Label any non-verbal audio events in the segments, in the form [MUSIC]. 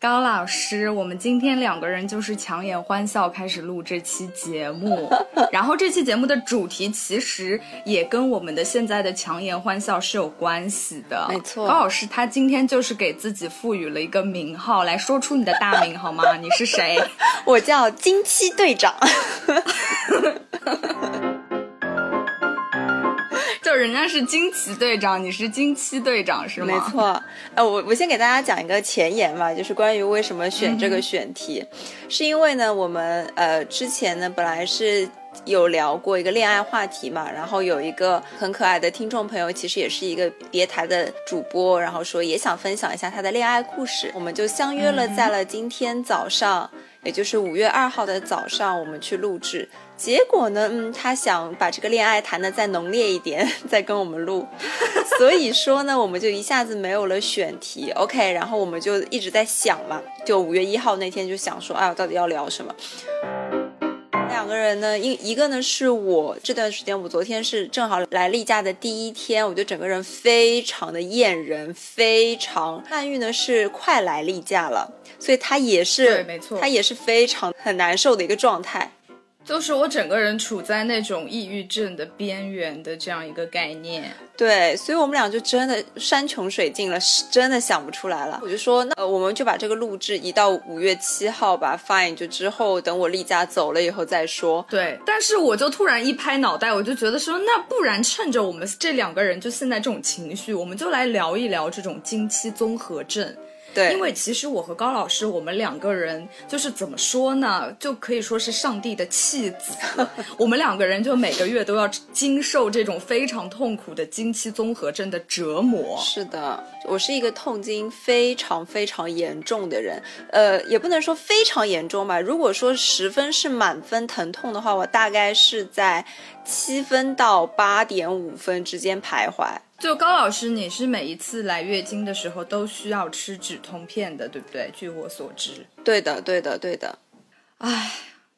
高老师，我们今天两个人就是强颜欢笑开始录这期节目，[LAUGHS] 然后这期节目的主题其实也跟我们的现在的强颜欢笑是有关系的。没错，高老师他今天就是给自己赋予了一个名号，来说出你的大名好吗？[LAUGHS] 你是谁？我叫金七队长。[LAUGHS] 人家是惊奇队长，你是惊奇队长是吗？没错。呃，我我先给大家讲一个前言吧，就是关于为什么选这个选题，是因为呢，我们呃之前呢本来是有聊过一个恋爱话题嘛，然后有一个很可爱的听众朋友，其实也是一个别台的主播，然后说也想分享一下他的恋爱故事，我们就相约了在了今天早上。也就是五月二号的早上，我们去录制，结果呢，嗯，他想把这个恋爱谈的再浓烈一点，[LAUGHS] 再跟我们录，[LAUGHS] 所以说呢，我们就一下子没有了选题，OK，然后我们就一直在想嘛，就五月一号那天就想说，哎呀，到底要聊什么？两个人呢，一一个呢是我这段时间，我昨天是正好来例假的第一天，我就整个人非常的厌人，非常。曼玉呢是快来例假了，所以她也是，对，没错，她也是非常很难受的一个状态。就是我整个人处在那种抑郁症的边缘的这样一个概念，对，所以我们俩就真的山穷水尽了，是真的想不出来了。我就说，那我们就把这个录制移到五月七号吧，fine，就之后等我例假走了以后再说。对，但是我就突然一拍脑袋，我就觉得说，那不然趁着我们这两个人就现在这种情绪，我们就来聊一聊这种经期综合症。对，因为其实我和高老师，我们两个人就是怎么说呢，就可以说是上帝的弃子。[LAUGHS] 我们两个人就每个月都要经受这种非常痛苦的经期综合症的折磨。是的，我是一个痛经非常非常严重的人，呃，也不能说非常严重吧。如果说十分是满分疼痛的话，我大概是在七分到八点五分之间徘徊。就高老师，你是每一次来月经的时候都需要吃止痛片的，对不对？据我所知，对的，对的，对的。唉。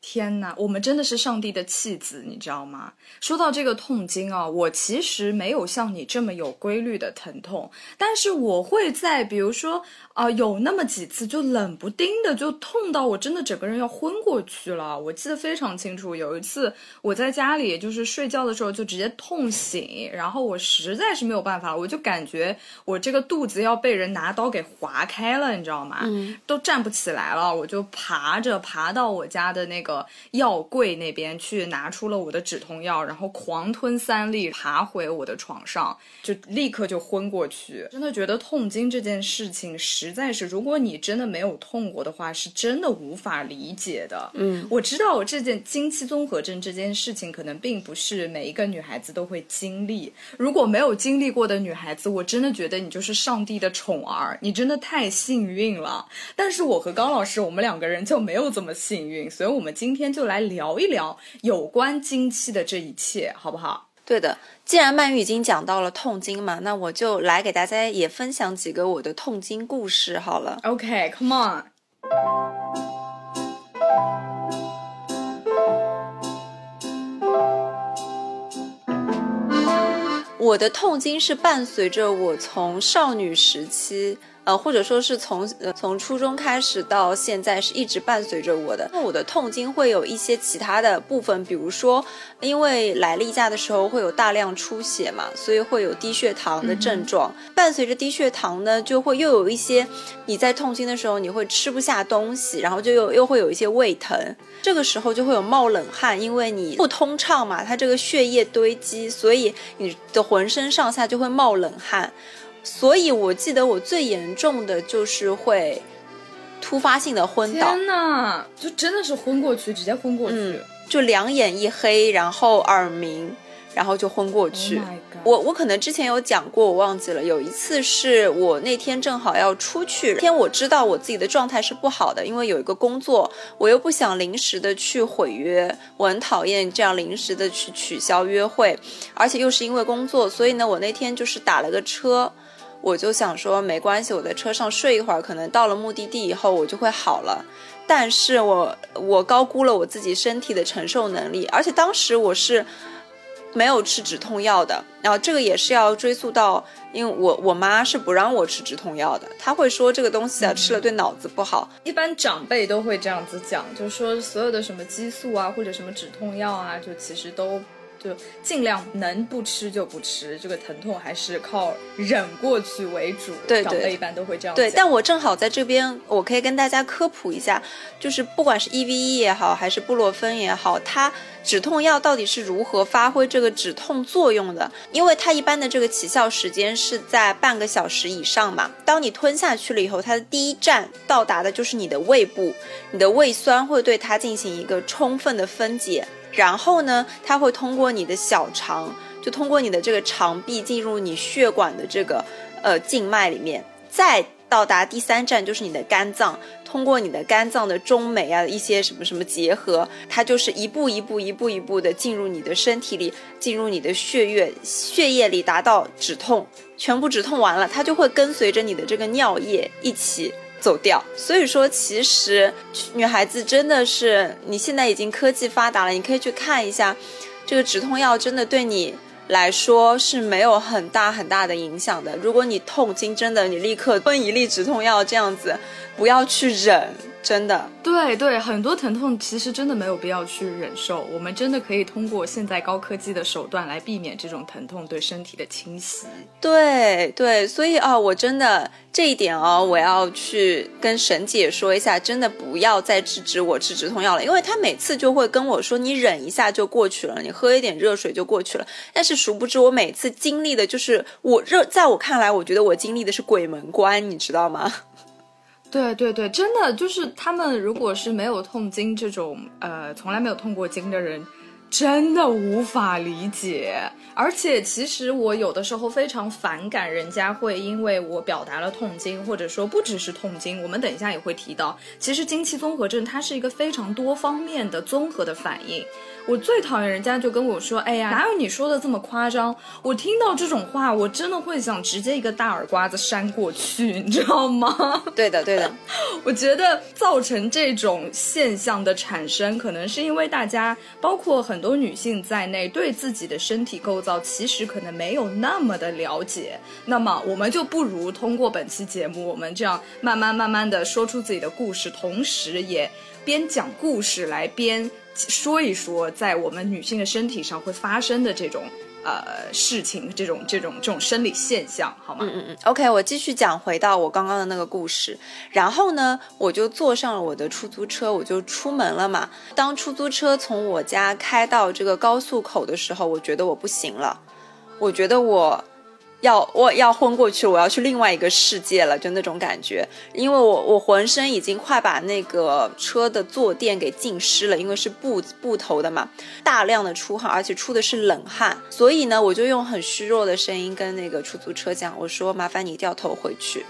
天哪，我们真的是上帝的弃子，你知道吗？说到这个痛经啊，我其实没有像你这么有规律的疼痛，但是我会在比如说啊，有那么几次就冷不丁的就痛到我真的整个人要昏过去了。我记得非常清楚，有一次我在家里就是睡觉的时候就直接痛醒，然后我实在是没有办法了，我就感觉我这个肚子要被人拿刀给划开了，你知道吗？嗯，都站不起来了，我就爬着爬到我家的那个。药柜那边去拿出了我的止痛药，然后狂吞三粒，爬回我的床上，就立刻就昏过去。真的觉得痛经这件事情实在是，如果你真的没有痛过的话，是真的无法理解的。嗯，我知道这件经期综合症这件事情可能并不是每一个女孩子都会经历。如果没有经历过的女孩子，我真的觉得你就是上帝的宠儿，你真的太幸运了。但是我和高老师，我们两个人就没有这么幸运，所以我们今天就来聊一聊有关经期的这一切，好不好？对的，既然曼玉已经讲到了痛经嘛，那我就来给大家也分享几个我的痛经故事好了。OK，Come on。我的痛经是伴随着我从少女时期。呃，或者说是从呃从初中开始到现在是一直伴随着我的。那我的痛经会有一些其他的部分，比如说，因为来例假的时候会有大量出血嘛，所以会有低血糖的症状。伴随着低血糖呢，就会又有一些你在痛经的时候你会吃不下东西，然后就又又会有一些胃疼，这个时候就会有冒冷汗，因为你不通畅嘛，它这个血液堆积，所以你的浑身上下就会冒冷汗。所以，我记得我最严重的就是会突发性的昏倒。天呐，就真的是昏过去，直接昏过去，就两眼一黑，然后耳鸣，然后就昏过去。我我可能之前有讲过，我忘记了。有一次是我那天正好要出去，天我知道我自己的状态是不好的，因为有一个工作，我又不想临时的去毁约，我很讨厌这样临时的去取消约会，而且又是因为工作，所以呢，我那天就是打了个车。我就想说没关系，我在车上睡一会儿，可能到了目的地以后我就会好了。但是我我高估了我自己身体的承受能力，而且当时我是没有吃止痛药的。然后这个也是要追溯到，因为我我妈是不让我吃止痛药的，她会说这个东西啊吃了对脑子不好。一般长辈都会这样子讲，就是说所有的什么激素啊或者什么止痛药啊，就其实都。就尽量能不吃就不吃，这个疼痛还是靠忍过去为主。对长辈一般都会这样。对，但我正好在这边，我可以跟大家科普一下，就是不管是 EVE 也好，还是布洛芬也好，它止痛药到底是如何发挥这个止痛作用的？因为它一般的这个起效时间是在半个小时以上嘛。当你吞下去了以后，它的第一站到达的就是你的胃部，你的胃酸会对它进行一个充分的分解。然后呢，它会通过你的小肠，就通过你的这个肠壁进入你血管的这个呃静脉里面，再到达第三站就是你的肝脏，通过你的肝脏的中酶啊一些什么什么结合，它就是一步一步一步一步的进入你的身体里，进入你的血液血液里，达到止痛，全部止痛完了，它就会跟随着你的这个尿液一起。走掉，所以说其实女孩子真的是，你现在已经科技发达了，你可以去看一下，这个止痛药真的对你来说是没有很大很大的影响的。如果你痛经真的，你立刻吞一粒止痛药这样子，不要去忍。真的，对对，很多疼痛其实真的没有必要去忍受，我们真的可以通过现在高科技的手段来避免这种疼痛对身体的侵袭。对对，所以啊，我真的这一点哦，我要去跟沈姐说一下，真的不要再制止我吃止痛药了，因为她每次就会跟我说，你忍一下就过去了，你喝一点热水就过去了。但是殊不知，我每次经历的就是我热，在我看来，我觉得我经历的是鬼门关，你知道吗？对对对，真的就是他们，如果是没有痛经这种，呃，从来没有痛过经的人。真的无法理解，而且其实我有的时候非常反感人家会因为我表达了痛经，或者说不只是痛经，我们等一下也会提到，其实经期综合症它是一个非常多方面的综合的反应。我最讨厌人家就跟我说，哎呀，哪有你说的这么夸张？我听到这种话，我真的会想直接一个大耳刮子扇过去，你知道吗？[LAUGHS] 对的，对的。[LAUGHS] 我觉得造成这种现象的产生，可能是因为大家，包括很。多女性在内，对自己的身体构造其实可能没有那么的了解。那么，我们就不如通过本期节目，我们这样慢慢慢慢的说出自己的故事，同时也边讲故事来边说一说，在我们女性的身体上会发生的这种。呃，事情这种这种这种生理现象，好吗？嗯嗯嗯。OK，我继续讲回到我刚刚的那个故事。然后呢，我就坐上了我的出租车，我就出门了嘛。当出租车从我家开到这个高速口的时候，我觉得我不行了，我觉得我。要我要昏过去，我要去另外一个世界了，就那种感觉。因为我我浑身已经快把那个车的坐垫给浸湿了，因为是布布头的嘛，大量的出汗，而且出的是冷汗。所以呢，我就用很虚弱的声音跟那个出租车讲，我说麻烦你掉头回去。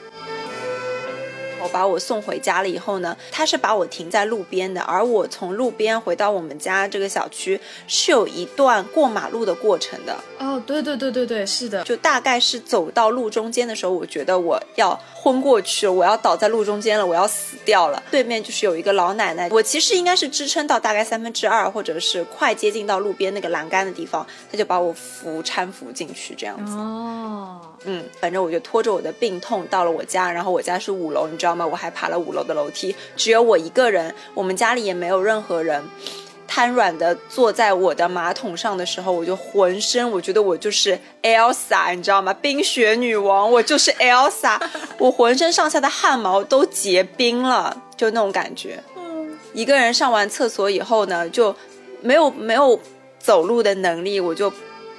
我把我送回家了以后呢，他是把我停在路边的，而我从路边回到我们家这个小区是有一段过马路的过程的。哦，对对对对对，是的，就大概是走到路中间的时候，我觉得我要昏过去了，我要倒在路中间了，我要死掉了。对面就是有一个老奶奶，我其实应该是支撑到大概三分之二，或者是快接近到路边那个栏杆的地方，他就把我扶搀扶进去这样子。哦，嗯，反正我就拖着我的病痛到了我家，然后我家是五楼，你知道吗？我还爬了五楼的楼梯，只有我一个人，我们家里也没有任何人。瘫软的坐在我的马桶上的时候，我就浑身，我觉得我就是 Elsa，你知道吗？冰雪女王，我就是 Elsa，[LAUGHS] 我浑身上下的汗毛都结冰了，就那种感觉。嗯，一个人上完厕所以后呢，就没有没有走路的能力，我就。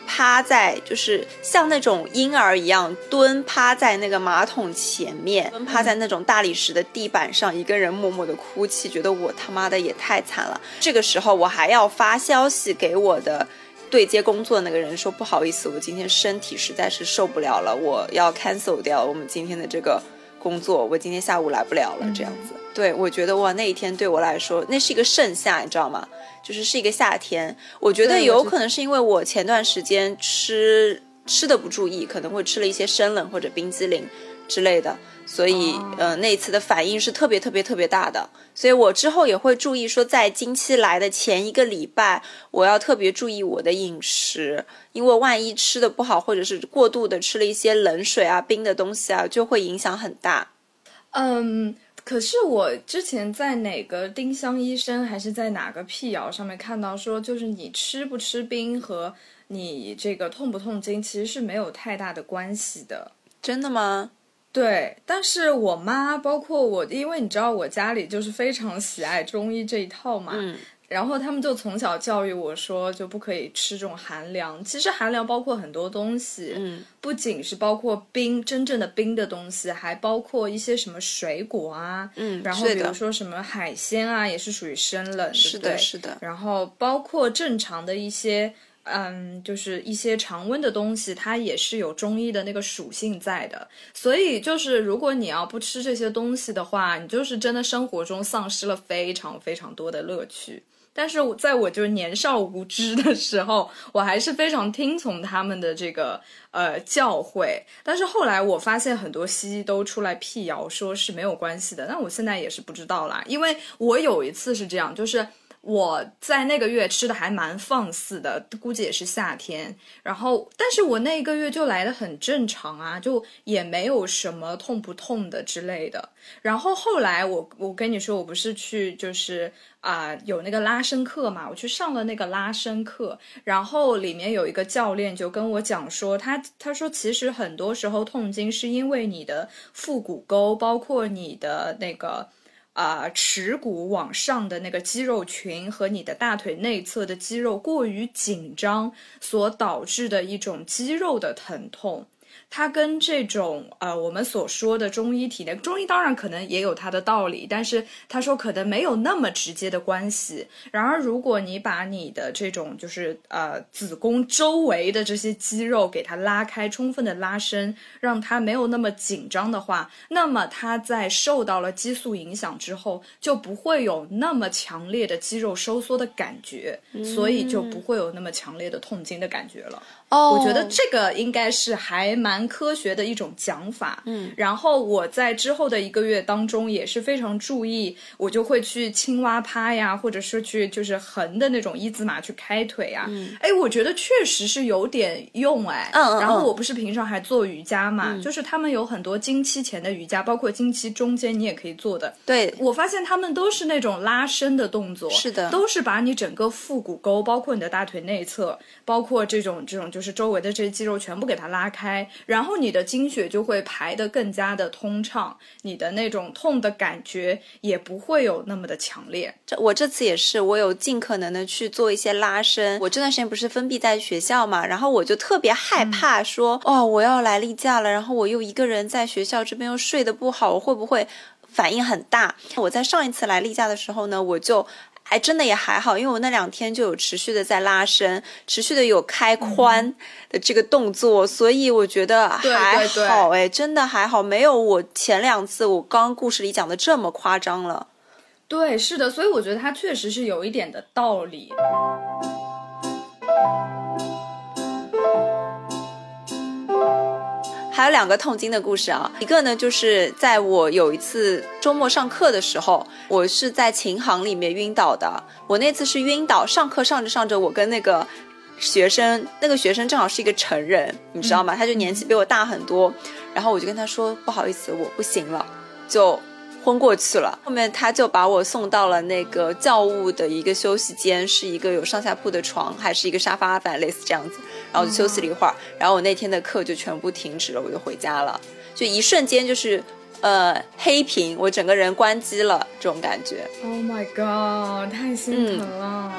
趴在就是像那种婴儿一样蹲趴在那个马桶前面，蹲趴在那种大理石的地板上，一个人默默的哭泣，觉得我他妈的也太惨了。这个时候我还要发消息给我的对接工作那个人说不好意思，我今天身体实在是受不了了，我要 cancel 掉我们今天的这个工作，我今天下午来不了了。这样子，对我觉得哇，那一天对我来说那是一个盛夏，你知道吗？就是是一个夏天，我觉得有可能是因为我前段时间吃吃的不注意，可能会吃了一些生冷或者冰激凌之类的，所以呃那次的反应是特别特别特别大的。所以我之后也会注意说，在经期来的前一个礼拜，我要特别注意我的饮食，因为万一吃的不好，或者是过度的吃了一些冷水啊、冰的东西啊，就会影响很大。嗯。可是我之前在哪个丁香医生还是在哪个辟谣上面看到说，就是你吃不吃冰和你这个痛不痛经其实是没有太大的关系的。真的吗？对，但是我妈包括我，因为你知道我家里就是非常喜爱中医这一套嘛。嗯。然后他们就从小教育我说，就不可以吃这种寒凉。其实寒凉包括很多东西，嗯，不仅是包括冰，真正的冰的东西，还包括一些什么水果啊，嗯，然后比如说什么海鲜啊，也是属于生冷，是的，是的。然后包括正常的一些。嗯，就是一些常温的东西，它也是有中医的那个属性在的。所以，就是如果你要不吃这些东西的话，你就是真的生活中丧失了非常非常多的乐趣。但是，在我就是年少无知的时候，我还是非常听从他们的这个呃教诲。但是后来我发现很多西医都出来辟谣，说是没有关系的。那我现在也是不知道啦，因为我有一次是这样，就是。我在那个月吃的还蛮放肆的，估计也是夏天。然后，但是我那一个月就来的很正常啊，就也没有什么痛不痛的之类的。然后后来我我跟你说，我不是去就是啊有那个拉伸课嘛，我去上了那个拉伸课，然后里面有一个教练就跟我讲说，他他说其实很多时候痛经是因为你的腹股沟，包括你的那个。啊，耻骨往上的那个肌肉群和你的大腿内侧的肌肉过于紧张所导致的一种肌肉的疼痛。它跟这种呃我们所说的中医体内，中医当然可能也有它的道理，但是他说可能没有那么直接的关系。然而，如果你把你的这种就是呃子宫周围的这些肌肉给它拉开，充分的拉伸，让它没有那么紧张的话，那么它在受到了激素影响之后，就不会有那么强烈的肌肉收缩的感觉，所以就不会有那么强烈的痛经的感觉了。哦，我觉得这个应该是还蛮科学的一种讲法。嗯，然后我在之后的一个月当中也是非常注意，我就会去青蛙趴呀，或者是去就是横的那种一字马去开腿啊。嗯，哎，我觉得确实是有点用哎。嗯嗯。然后我不是平常还做瑜伽嘛，就是他们有很多经期前的瑜伽，包括经期中间你也可以做的。对，我发现他们都是那种拉伸的动作。是的。都是把你整个腹股沟，包括你的大腿内侧，包括这种这种就是。是周围的这些肌肉全部给它拉开，然后你的经血就会排得更加的通畅，你的那种痛的感觉也不会有那么的强烈。这我这次也是，我有尽可能的去做一些拉伸。我这段时间不是封闭在学校嘛，然后我就特别害怕说，哦，我要来例假了，然后我又一个人在学校这边又睡得不好，我会不会反应很大？我在上一次来例假的时候呢，我就。哎，真的也还好，因为我那两天就有持续的在拉伸，持续的有开髋的这个动作，所以我觉得还好，哎，真的还好，没有我前两次我刚故事里讲的这么夸张了。对，是的，所以我觉得它确实是有一点的道理。还有两个痛经的故事啊，一个呢就是在我有一次周末上课的时候，我是在琴行里面晕倒的。我那次是晕倒，上课上着上着，我跟那个学生，那个学生正好是一个成人，你知道吗？他就年纪比我大很多，然后我就跟他说不好意思，我不行了，就。昏过去了，后面他就把我送到了那个教务的一个休息间，是一个有上下铺的床，还是一个沙发，反正类似这样子。然后就休息了一会儿，然后我那天的课就全部停止了，我就回家了，就一瞬间就是呃黑屏，我整个人关机了，这种感觉。Oh my god，太心疼了。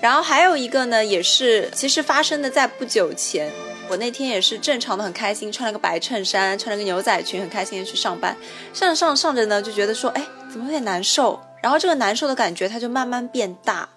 然后还有一个呢，也是其实发生的在不久前。我那天也是正常的很开心，穿了个白衬衫，穿了个牛仔裙，很开心的去上班。上着上上着呢，就觉得说，哎，怎么有点难受？然后这个难受的感觉，它就慢慢变大，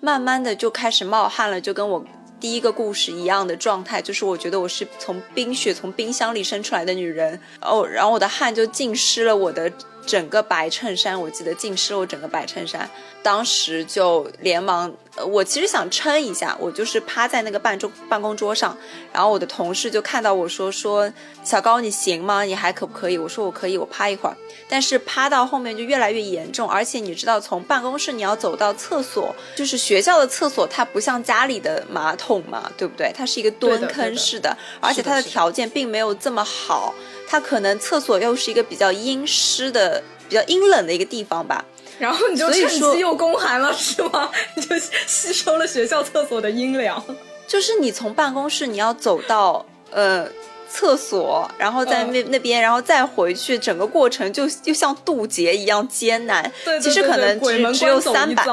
慢慢的就开始冒汗了，就跟我第一个故事一样的状态，就是我觉得我是从冰雪从冰箱里生出来的女人哦，然后我的汗就浸湿了我的。整个白衬衫，我记得浸湿了我整个白衬衫，当时就连忙，我其实想撑一下，我就是趴在那个办桌办公桌上，然后我的同事就看到我说说小高你行吗？你还可不可以？我说我可以，我趴一会儿，但是趴到后面就越来越严重，而且你知道从办公室你要走到厕所，就是学校的厕所，它不像家里的马桶嘛，对不对？它是一个蹲坑式的，而且它的条件并没有这么好。它可能厕所又是一个比较阴湿的、比较阴冷的一个地方吧，然后你就趁机又宫寒了是吗？[LAUGHS] 你就吸收了学校厕所的阴凉。就是你从办公室你要走到呃厕所，然后在那那边，然后再回去，整个过程就就像渡劫一样艰难。对其实可能只只有三百。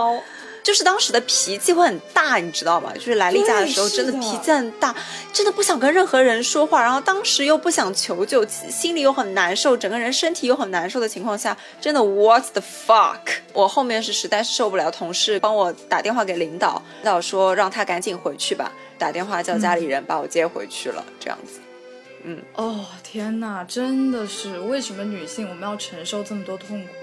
遭。就是当时的脾气会很大，你知道吗？就是来例假的时候，真的脾气很大，真的不想跟任何人说话，然后当时又不想求救，心里又很难受，整个人身体又很难受的情况下，真的 what the fuck！我后面是实在是受不了，同事帮我打电话给领导，领导说让他赶紧回去吧，打电话叫家里人把我接回去了，这样子。嗯，哦天哪，真的是为什么女性我们要承受这么多痛苦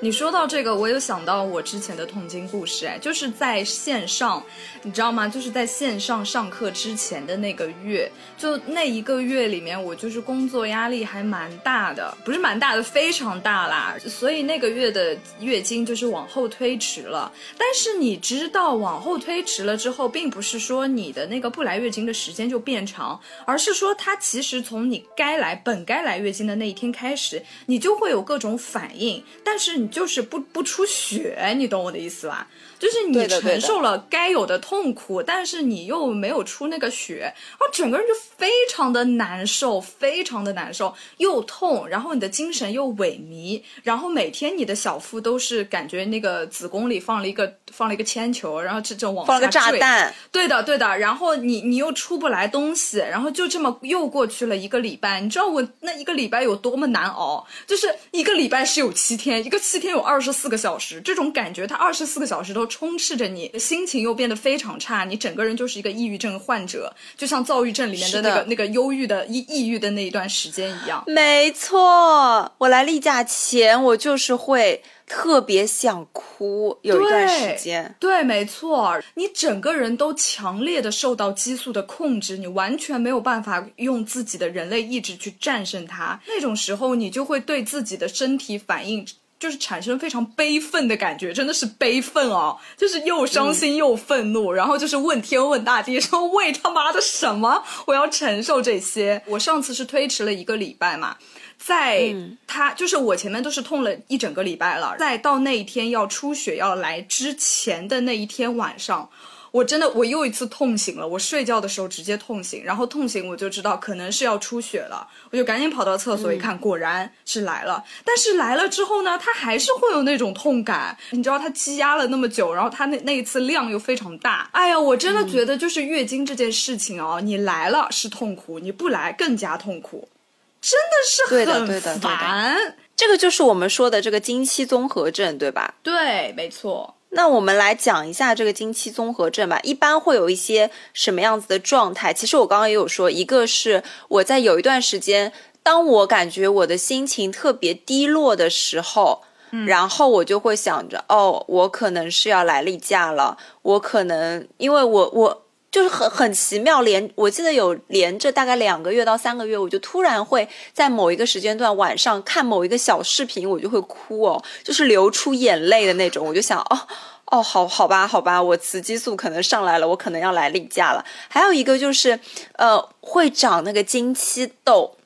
你说到这个，我有想到我之前的痛经故事，哎，就是在线上，你知道吗？就是在线上上课之前的那个月，就那一个月里面，我就是工作压力还蛮大的，不是蛮大的，非常大啦。所以那个月的月经就是往后推迟了。但是你知道，往后推迟了之后，并不是说你的那个不来月经的时间就变长，而是说它其实从你该来本该来月经的那一天开始，你就会有各种反应，但是你。就是不不出血，你懂我的意思吧？就是你承受了该有的痛苦，但是你又没有出那个血，然后整个人就非常的难受，非常的难受，又痛，然后你的精神又萎靡，然后每天你的小腹都是感觉那个子宫里放了一个放了一个铅球，然后这这往放了个炸弹，对的对的，然后你你又出不来东西，然后就这么又过去了一个礼拜，你知道我那一个礼拜有多么难熬？就是一个礼拜是有七天，一个七天有二十四个小时，这种感觉，它二十四个小时都。充斥着你，心情又变得非常差，你整个人就是一个抑郁症患者，就像躁郁症里面的那个那个忧郁的抑抑郁的那一段时间一样。没错，我来例假前，我就是会特别想哭，有一段时间。对，没错，你整个人都强烈的受到激素的控制，你完全没有办法用自己的人类意志去战胜它。那种时候，你就会对自己的身体反应。就是产生非常悲愤的感觉，真的是悲愤哦，就是又伤心又愤怒，然后就是问天问大地，说为他妈的什么我要承受这些？我上次是推迟了一个礼拜嘛，在他就是我前面都是痛了一整个礼拜了，在到那一天要出血要来之前的那一天晚上。我真的，我又一次痛醒了。我睡觉的时候直接痛醒，然后痛醒我就知道可能是要出血了，我就赶紧跑到厕所一看，果然是来了。但是来了之后呢，它还是会有那种痛感。你知道它积压了那么久，然后它那那一次量又非常大。哎呀，我真的觉得就是月经这件事情哦，你来了是痛苦，你不来更加痛苦。真的是很烦，这个就是我们说的这个经期综合症，对吧？对，没错。那我们来讲一下这个经期综合症吧。一般会有一些什么样子的状态？其实我刚刚也有说，一个是我在有一段时间，当我感觉我的心情特别低落的时候，嗯，然后我就会想着，哦，我可能是要来例假了。我可能因为我我就是很很奇妙，连我记得有连着大概两个月到三个月，我就突然会在某一个时间段晚上看某一个小视频，我就会哭哦，就是流出眼泪的那种。我就想，哦。哦，好好吧，好吧，我雌激素可能上来了，我可能要来例假了。还有一个就是，呃，会长那个经期痘，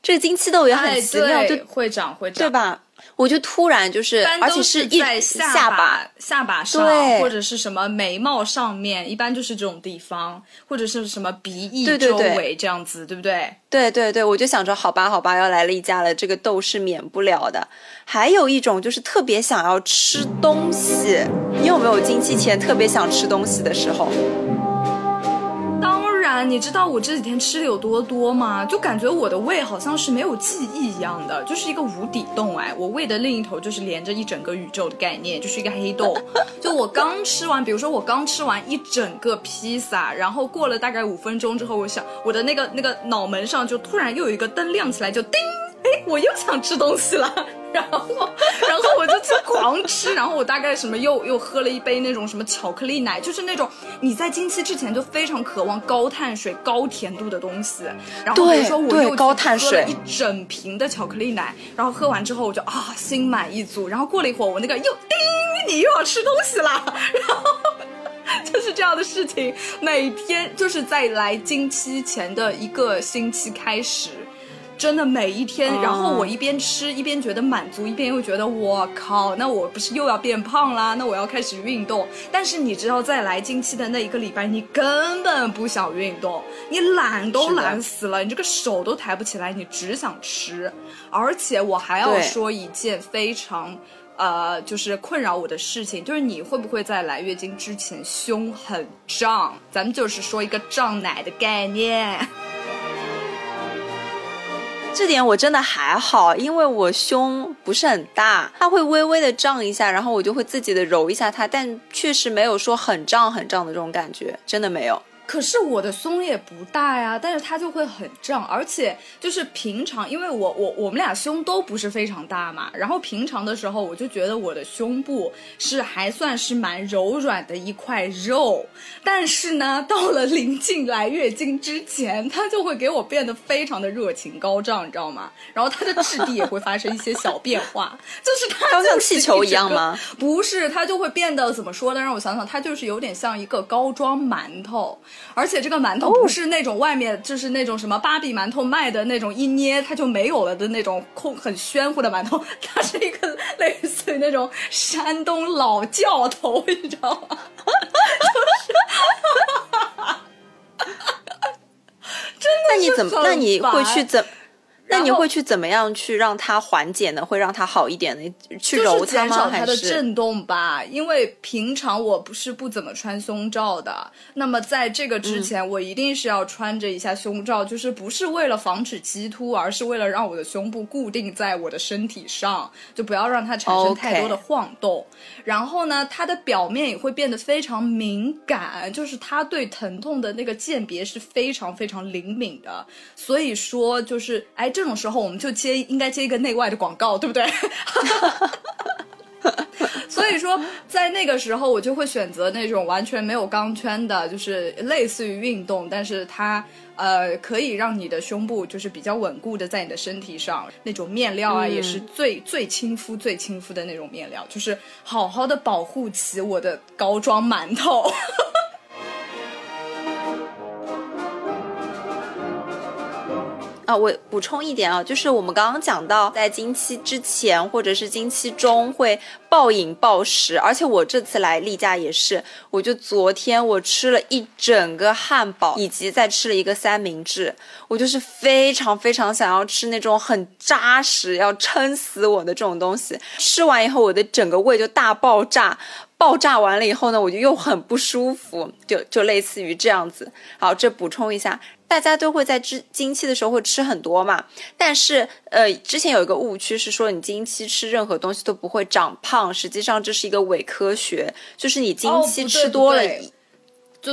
这个经期痘也很奇妙，就会长会长，对吧？我就突然就是，而且是在下巴下巴上，或者是什么眉毛上面，一般就是这种地方，或者是什么鼻翼周围这样子，对不对？对对对，我就想着，好吧好吧，要来例假了，这个痘是免不了的。还有一种就是特别想要吃东西，你有没有经期前特别想吃东西的时候？你知道我这几天吃的有多多吗？就感觉我的胃好像是没有记忆一样的，就是一个无底洞哎！我胃的另一头就是连着一整个宇宙的概念，就是一个黑洞。[LAUGHS] 就我刚吃完，比如说我刚吃完一整个披萨，然后过了大概五分钟之后，我想我的那个那个脑门上就突然又有一个灯亮起来，就叮。哎，我又想吃东西了，然后，然后我就去狂吃，然后我大概什么又又喝了一杯那种什么巧克力奶，就是那种你在经期之前就非常渴望高碳水、高甜度的东西，然后比如说我又高碳水一整瓶的巧克力奶，然后喝完之后我就啊心满意足，然后过了一会儿我那个又叮，你又要吃东西了，[LAUGHS] 然后就是这样的事情，每天就是在来经期前的一个星期开始。真的每一天，然后我一边吃一边觉得满足，一边又觉得我靠，那我不是又要变胖啦？那我要开始运动。但是你知道，在来经期的那一个礼拜，你根本不想运动，你懒都懒死了，你这个手都抬不起来，你只想吃。而且我还要说一件非常，呃，就是困扰我的事情，就是你会不会在来月经之前胸很胀？咱们就是说一个胀奶的概念。这点我真的还好，因为我胸不是很大，它会微微的胀一下，然后我就会自己的揉一下它，但确实没有说很胀很胀的这种感觉，真的没有。可是我的胸也不大呀，但是它就会很胀，而且就是平常，因为我我我们俩胸都不是非常大嘛，然后平常的时候我就觉得我的胸部是还算是蛮柔软的一块肉，但是呢，到了临近来月经之前，它就会给我变得非常的热情高涨，你知道吗？然后它的质地也会发生一些小变化，[LAUGHS] 就是它像气球一样吗？不是，它就会变得怎么说呢？让我想想，它就是有点像一个高装馒头。而且这个馒头不是那种外面就是那种什么芭比馒头卖的那种一捏它就没有了的那种空很暄乎的馒头，它是一个类似于那种山东老教头，你知道吗？[LAUGHS] [LAUGHS] 真的？那你怎么？那你会去怎？那你会去怎么样去让它缓解呢？会让它好一点呢？去揉它吗？还是它的震动吧？因为平常我不是不怎么穿胸罩的。那么在这个之前，我一定是要穿着一下胸罩，就是不是为了防止激突，而是为了让我的胸部固定在我的身体上，就不要让它产生太多的晃动。然后呢，它的表面也会变得非常敏感，就是它对疼痛的那个鉴别是非常非常灵敏的。所以说，就是哎。这种时候我们就接应该接一个内外的广告，对不对？[LAUGHS] 所以说，在那个时候我就会选择那种完全没有钢圈的，就是类似于运动，但是它呃可以让你的胸部就是比较稳固的在你的身体上那种面料啊，也是最最亲肤、最亲肤的那种面料，就是好好的保护起我的高装馒头。啊，我补充一点啊，就是我们刚刚讲到，在经期之前或者是经期中会暴饮暴食，而且我这次来例假也是，我就昨天我吃了一整个汉堡，以及再吃了一个三明治，我就是非常非常想要吃那种很扎实、要撑死我的这种东西，吃完以后我的整个胃就大爆炸。爆炸完了以后呢，我就又很不舒服，就就类似于这样子。好，这补充一下，大家都会在经经期的时候会吃很多嘛，但是呃，之前有一个误区是说你经期吃任何东西都不会长胖，实际上这是一个伪科学，就是你经期吃多了，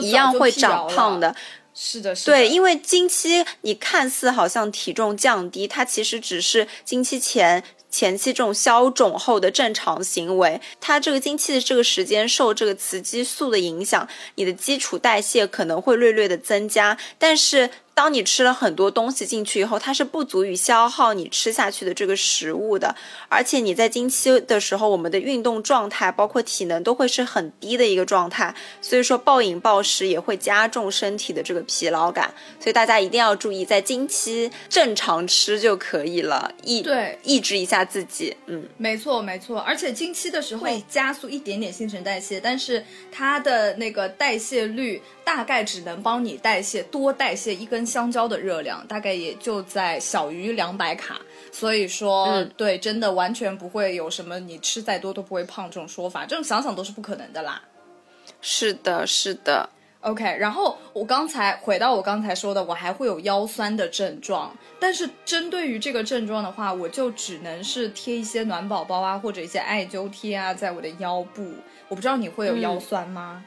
一样会长胖的。是的，是的。对，因为经期你看似好像体重降低，它其实只是经期前。前期这种消肿后的正常行为，它这个经期的这个时间受这个雌激素的影响，你的基础代谢可能会略略的增加，但是。当你吃了很多东西进去以后，它是不足以消耗你吃下去的这个食物的，而且你在经期的时候，我们的运动状态包括体能都会是很低的一个状态，所以说暴饮暴食也会加重身体的这个疲劳感，所以大家一定要注意，在经期正常吃就可以了，抑对抑制一下自己，嗯，没错没错，而且经期的时候会加速一点点新陈代谢，但是它的那个代谢率。大概只能帮你代谢多代谢一根香蕉的热量，大概也就在小于两百卡。所以说，对，真的完全不会有什么你吃再多都不会胖这种说法，这种想想都是不可能的啦。是的，是的。OK，然后我刚才回到我刚才说的，我还会有腰酸的症状，但是针对于这个症状的话，我就只能是贴一些暖宝宝啊，或者一些艾灸贴啊，在我的腰部。我不知道你会有腰酸吗？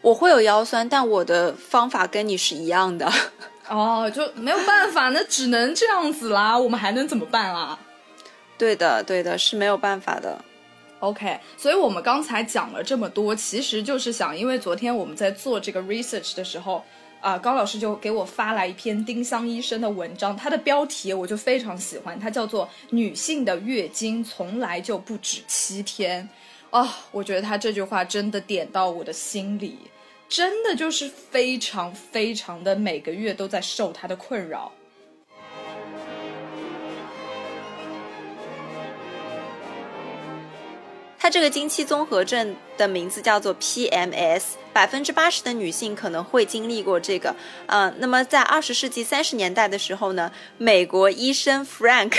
我会有腰酸，但我的方法跟你是一样的。哦，就没有办法，那只能这样子啦。我们还能怎么办啊？对的，对的，是没有办法的。OK，所以我们刚才讲了这么多，其实就是想，因为昨天我们在做这个 research 的时候，啊，高老师就给我发来一篇丁香医生的文章，它的标题我就非常喜欢，它叫做《女性的月经从来就不止七天》。哦，我觉得他这句话真的点到我的心里。真的就是非常非常的每个月都在受他的困扰。他这个经期综合症的名字叫做 PMS，百分之八十的女性可能会经历过这个。嗯，那么在二十世纪三十年代的时候呢，美国医生 Frank，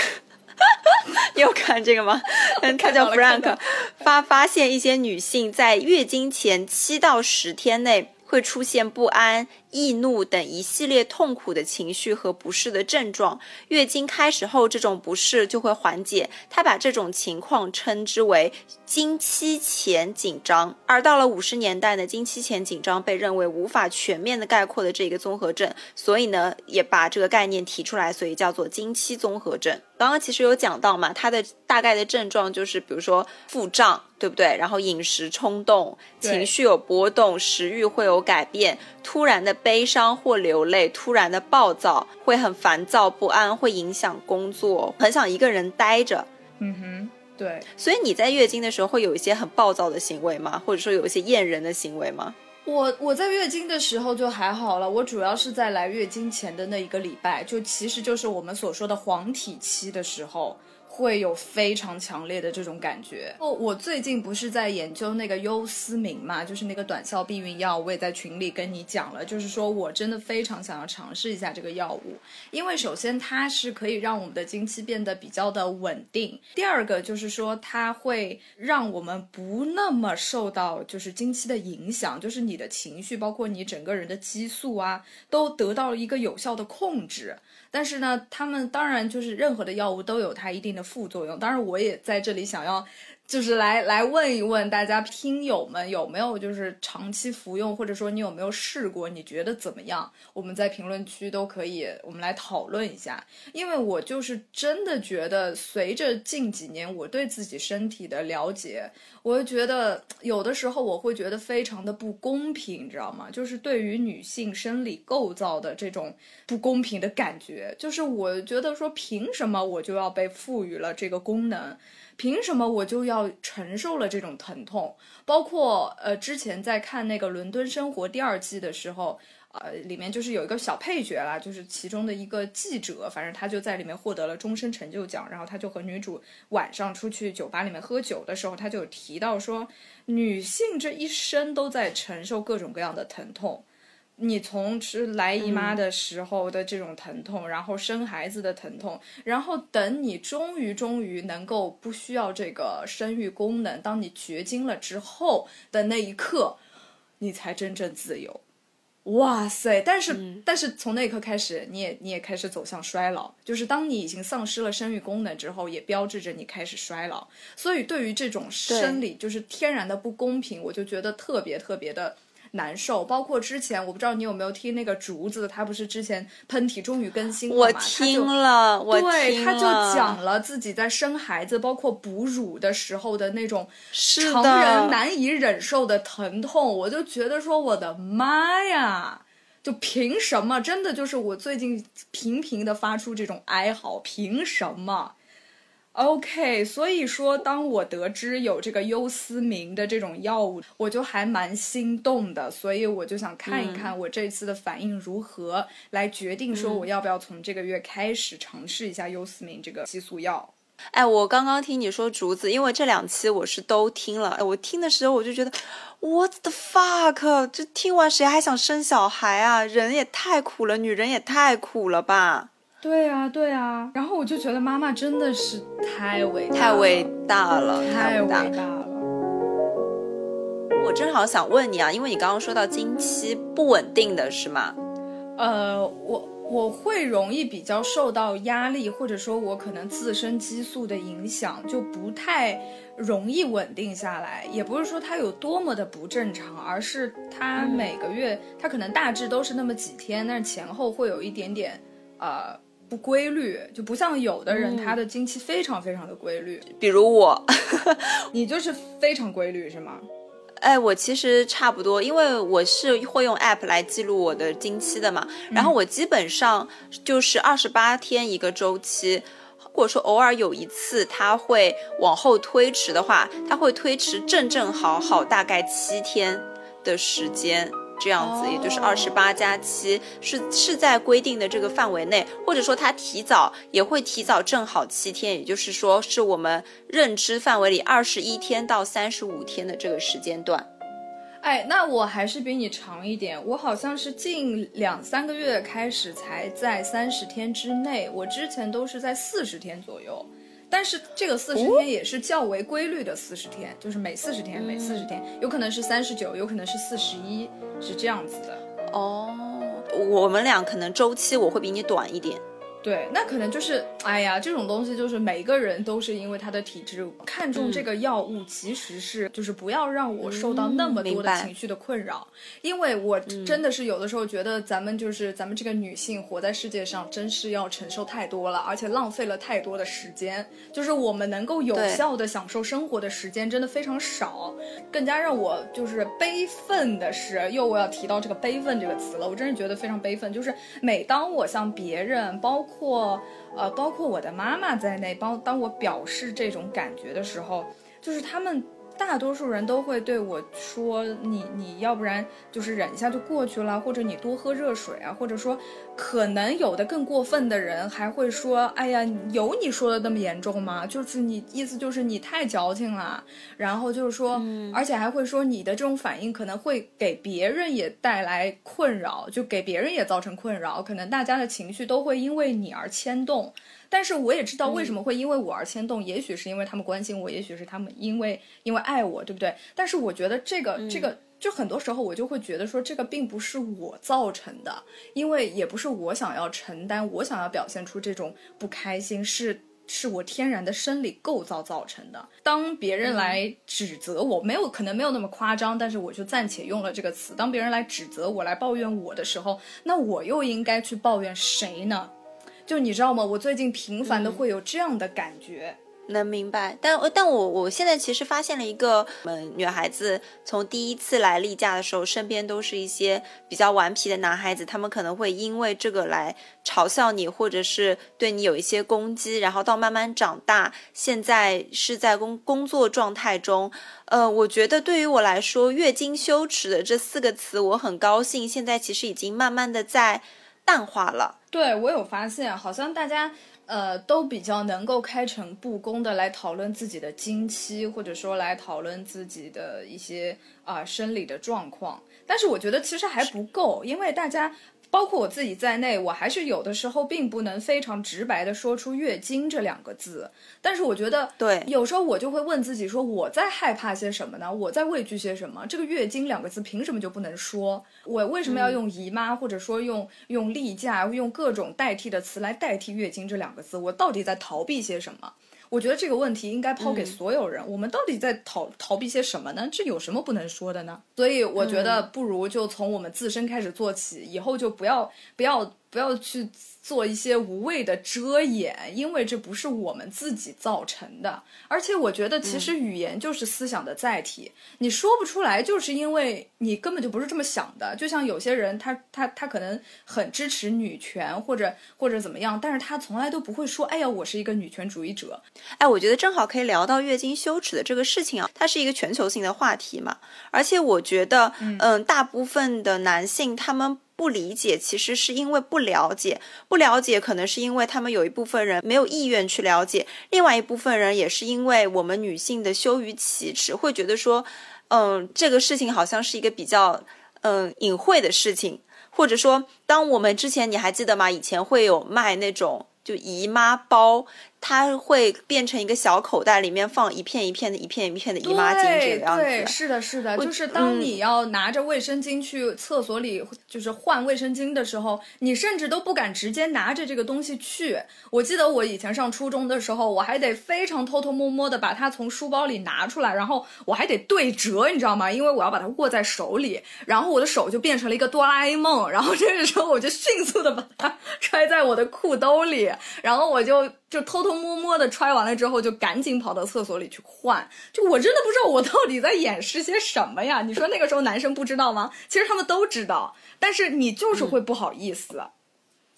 [LAUGHS] 你有看这个吗？嗯他叫 Frank，发发现一些女性在月经前七到十天内。会出现不安、易怒等一系列痛苦的情绪和不适的症状。月经开始后，这种不适就会缓解。他把这种情况称之为经期前紧张。而到了五十年代呢，经期前紧张被认为无法全面的概括的这个综合症，所以呢，也把这个概念提出来，所以叫做经期综合症。刚刚其实有讲到嘛，它的大概的症状就是，比如说腹胀，对不对？然后饮食冲动，情绪有波动，食欲会有改变，突然的悲伤或流泪，突然的暴躁，会很烦躁不安，会影响工作，很想一个人待着。嗯哼，对。所以你在月经的时候会有一些很暴躁的行为吗？或者说有一些厌人的行为吗？我我在月经的时候就还好了，我主要是在来月经前的那一个礼拜，就其实就是我们所说的黄体期的时候。会有非常强烈的这种感觉哦。我最近不是在研究那个优思明嘛，就是那个短效避孕药，我也在群里跟你讲了，就是说我真的非常想要尝试一下这个药物，因为首先它是可以让我们的经期变得比较的稳定，第二个就是说它会让我们不那么受到就是经期的影响，就是你的情绪，包括你整个人的激素啊，都得到了一个有效的控制。但是呢，他们当然就是任何的药物都有它一定的副作用。当然，我也在这里想要。就是来来问一问大家听友们有没有就是长期服用，或者说你有没有试过，你觉得怎么样？我们在评论区都可以，我们来讨论一下。因为我就是真的觉得，随着近几年我对自己身体的了解，我就觉得有的时候我会觉得非常的不公平，你知道吗？就是对于女性生理构造的这种不公平的感觉，就是我觉得说，凭什么我就要被赋予了这个功能？凭什么我就要承受了这种疼痛？包括呃，之前在看那个《伦敦生活》第二季的时候，呃，里面就是有一个小配角啦，就是其中的一个记者，反正他就在里面获得了终身成就奖。然后他就和女主晚上出去酒吧里面喝酒的时候，他就提到说，女性这一生都在承受各种各样的疼痛。你从吃来姨妈的时候的这种疼痛，然后生孩子的疼痛，然后等你终于终于能够不需要这个生育功能，当你绝经了之后的那一刻，你才真正自由。哇塞！但是但是从那一刻开始，你也你也开始走向衰老，就是当你已经丧失了生育功能之后，也标志着你开始衰老。所以对于这种生理就是天然的不公平，我就觉得特别特别的。难受，包括之前我不知道你有没有听那个竹子，他不是之前喷嚏终于更新了吗？我听了，我对，他就讲了自己在生孩子，包括哺乳的时候的那种常人难以忍受的疼痛，我就觉得说我的妈呀，就凭什么？真的就是我最近频频的发出这种哀嚎，凭什么？OK，所以说，当我得知有这个优思明的这种药物，我就还蛮心动的。所以我就想看一看我这次的反应如何，来决定说我要不要从这个月开始尝试一下优思明这个激素药。哎，我刚刚听你说竹子，因为这两期我是都听了。我听的时候我就觉得，What the fuck！这听完谁还想生小孩啊？人也太苦了，女人也太苦了吧？对啊，对啊，然后我就觉得妈妈真的是太伟大太伟大了，太伟大了。我正好想问你啊，因为你刚刚说到经期不稳定的是吗？呃，我我会容易比较受到压力，或者说我可能自身激素的影响，就不太容易稳定下来。也不是说它有多么的不正常，而是它每个月它可能大致都是那么几天，但是前后会有一点点呃。不规律就不像有的人，他的经期非常非常的规律。比如我，[LAUGHS] 你就是非常规律是吗？哎，我其实差不多，因为我是会用 app 来记录我的经期的嘛。然后我基本上就是二十八天一个周期。如果说偶尔有一次它会往后推迟的话，它会推迟正正好好大概七天的时间。这样子，也就是二十八加七，是是在规定的这个范围内，或者说它提早也会提早正好七天，也就是说是我们认知范围里二十一天到三十五天的这个时间段。哎，那我还是比你长一点，我好像是近两三个月开始才在三十天之内，我之前都是在四十天左右。但是这个四十天也是较为规律的四十天，就是每四十天每四十天，有可能是三十九，有可能是四十一，是这样子的。哦，我们俩可能周期我会比你短一点。对，那可能就是，哎呀，这种东西就是每个人都是因为他的体质看重这个药物，其实是就是不要让我受到那么多的情绪的困扰，因为我真的是有的时候觉得咱们就是咱们这个女性活在世界上，真是要承受太多了，而且浪费了太多的时间，就是我们能够有效的享受生活的时间真的非常少。更加让我就是悲愤的是，又我要提到这个悲愤这个词了，我真是觉得非常悲愤，就是每当我向别人包。括呃，包括我的妈妈在内，当当我表示这种感觉的时候，就是他们。大多数人都会对我说：“你你要不然就是忍一下就过去了，或者你多喝热水啊，或者说，可能有的更过分的人还会说：‘哎呀，有你说的那么严重吗？’就是你意思就是你太矫情了，然后就是说，而且还会说你的这种反应可能会给别人也带来困扰，就给别人也造成困扰，可能大家的情绪都会因为你而牵动。”但是我也知道为什么会因为我而牵动，也许是因为他们关心我，也许是他们因为因为爱我，对不对？但是我觉得这个这个，就很多时候我就会觉得说，这个并不是我造成的，因为也不是我想要承担，我想要表现出这种不开心，是是我天然的生理构造造成的。当别人来指责我，没有可能没有那么夸张，但是我就暂且用了这个词。当别人来指责我，来抱怨我的时候，那我又应该去抱怨谁呢？就你知道吗？我最近频繁的会有这样的感觉，能明白。但但我我现在其实发现了一个，嗯，女孩子从第一次来例假的时候，身边都是一些比较顽皮的男孩子，他们可能会因为这个来嘲笑你，或者是对你有一些攻击，然后到慢慢长大，现在是在工工作状态中。呃，我觉得对于我来说，“月经羞耻”的这四个词，我很高兴，现在其实已经慢慢的在淡化了。对，我有发现，好像大家呃都比较能够开诚布公的来讨论自己的经期，或者说来讨论自己的一些啊生理的状况。但是我觉得其实还不够，因为大家。包括我自己在内，我还是有的时候并不能非常直白的说出“月经”这两个字。但是我觉得，对，有时候我就会问自己说，我在害怕些什么呢？我在畏惧些什么？这个“月经”两个字凭什么就不能说？我为什么要用姨妈，或者说用用例假，用各种代替的词来代替“月经”这两个字？我到底在逃避些什么？我觉得这个问题应该抛给所有人。我们到底在逃逃避些什么呢？这有什么不能说的呢？所以我觉得不如就从我们自身开始做起，以后就不要不要不要去。做一些无谓的遮掩，因为这不是我们自己造成的。而且我觉得，其实语言就是思想的载体，你说不出来，就是因为你根本就不是这么想的。就像有些人，他他他可能很支持女权，或者或者怎么样，但是他从来都不会说：“哎呀，我是一个女权主义者。”哎，我觉得正好可以聊到月经羞耻的这个事情啊，它是一个全球性的话题嘛。而且我觉得，嗯，大部分的男性他们。不理解，其实是因为不了解，不了解可能是因为他们有一部分人没有意愿去了解，另外一部分人也是因为我们女性的羞于启齿，会觉得说，嗯，这个事情好像是一个比较嗯隐晦的事情，或者说，当我们之前你还记得吗？以前会有卖那种就姨妈包。它会变成一个小口袋，里面放一片一片的、一片一片的姨妈巾，这个样子。对，是的，是的，就是当你要拿着卫生巾去厕所里，就是换卫生巾的时候，你甚至都不敢直接拿着这个东西去。我记得我以前上初中的时候，我还得非常偷偷摸摸的把它从书包里拿出来，然后我还得对折，你知道吗？因为我要把它握在手里，然后我的手就变成了一个哆啦 A 梦，然后这个时候我就迅速的把它 [LAUGHS] 揣在我的裤兜里，然后我就。就偷偷摸摸的揣完了之后，就赶紧跑到厕所里去换。就我真的不知道我到底在掩饰些什么呀？你说那个时候男生不知道吗？其实他们都知道，但是你就是会不好意思。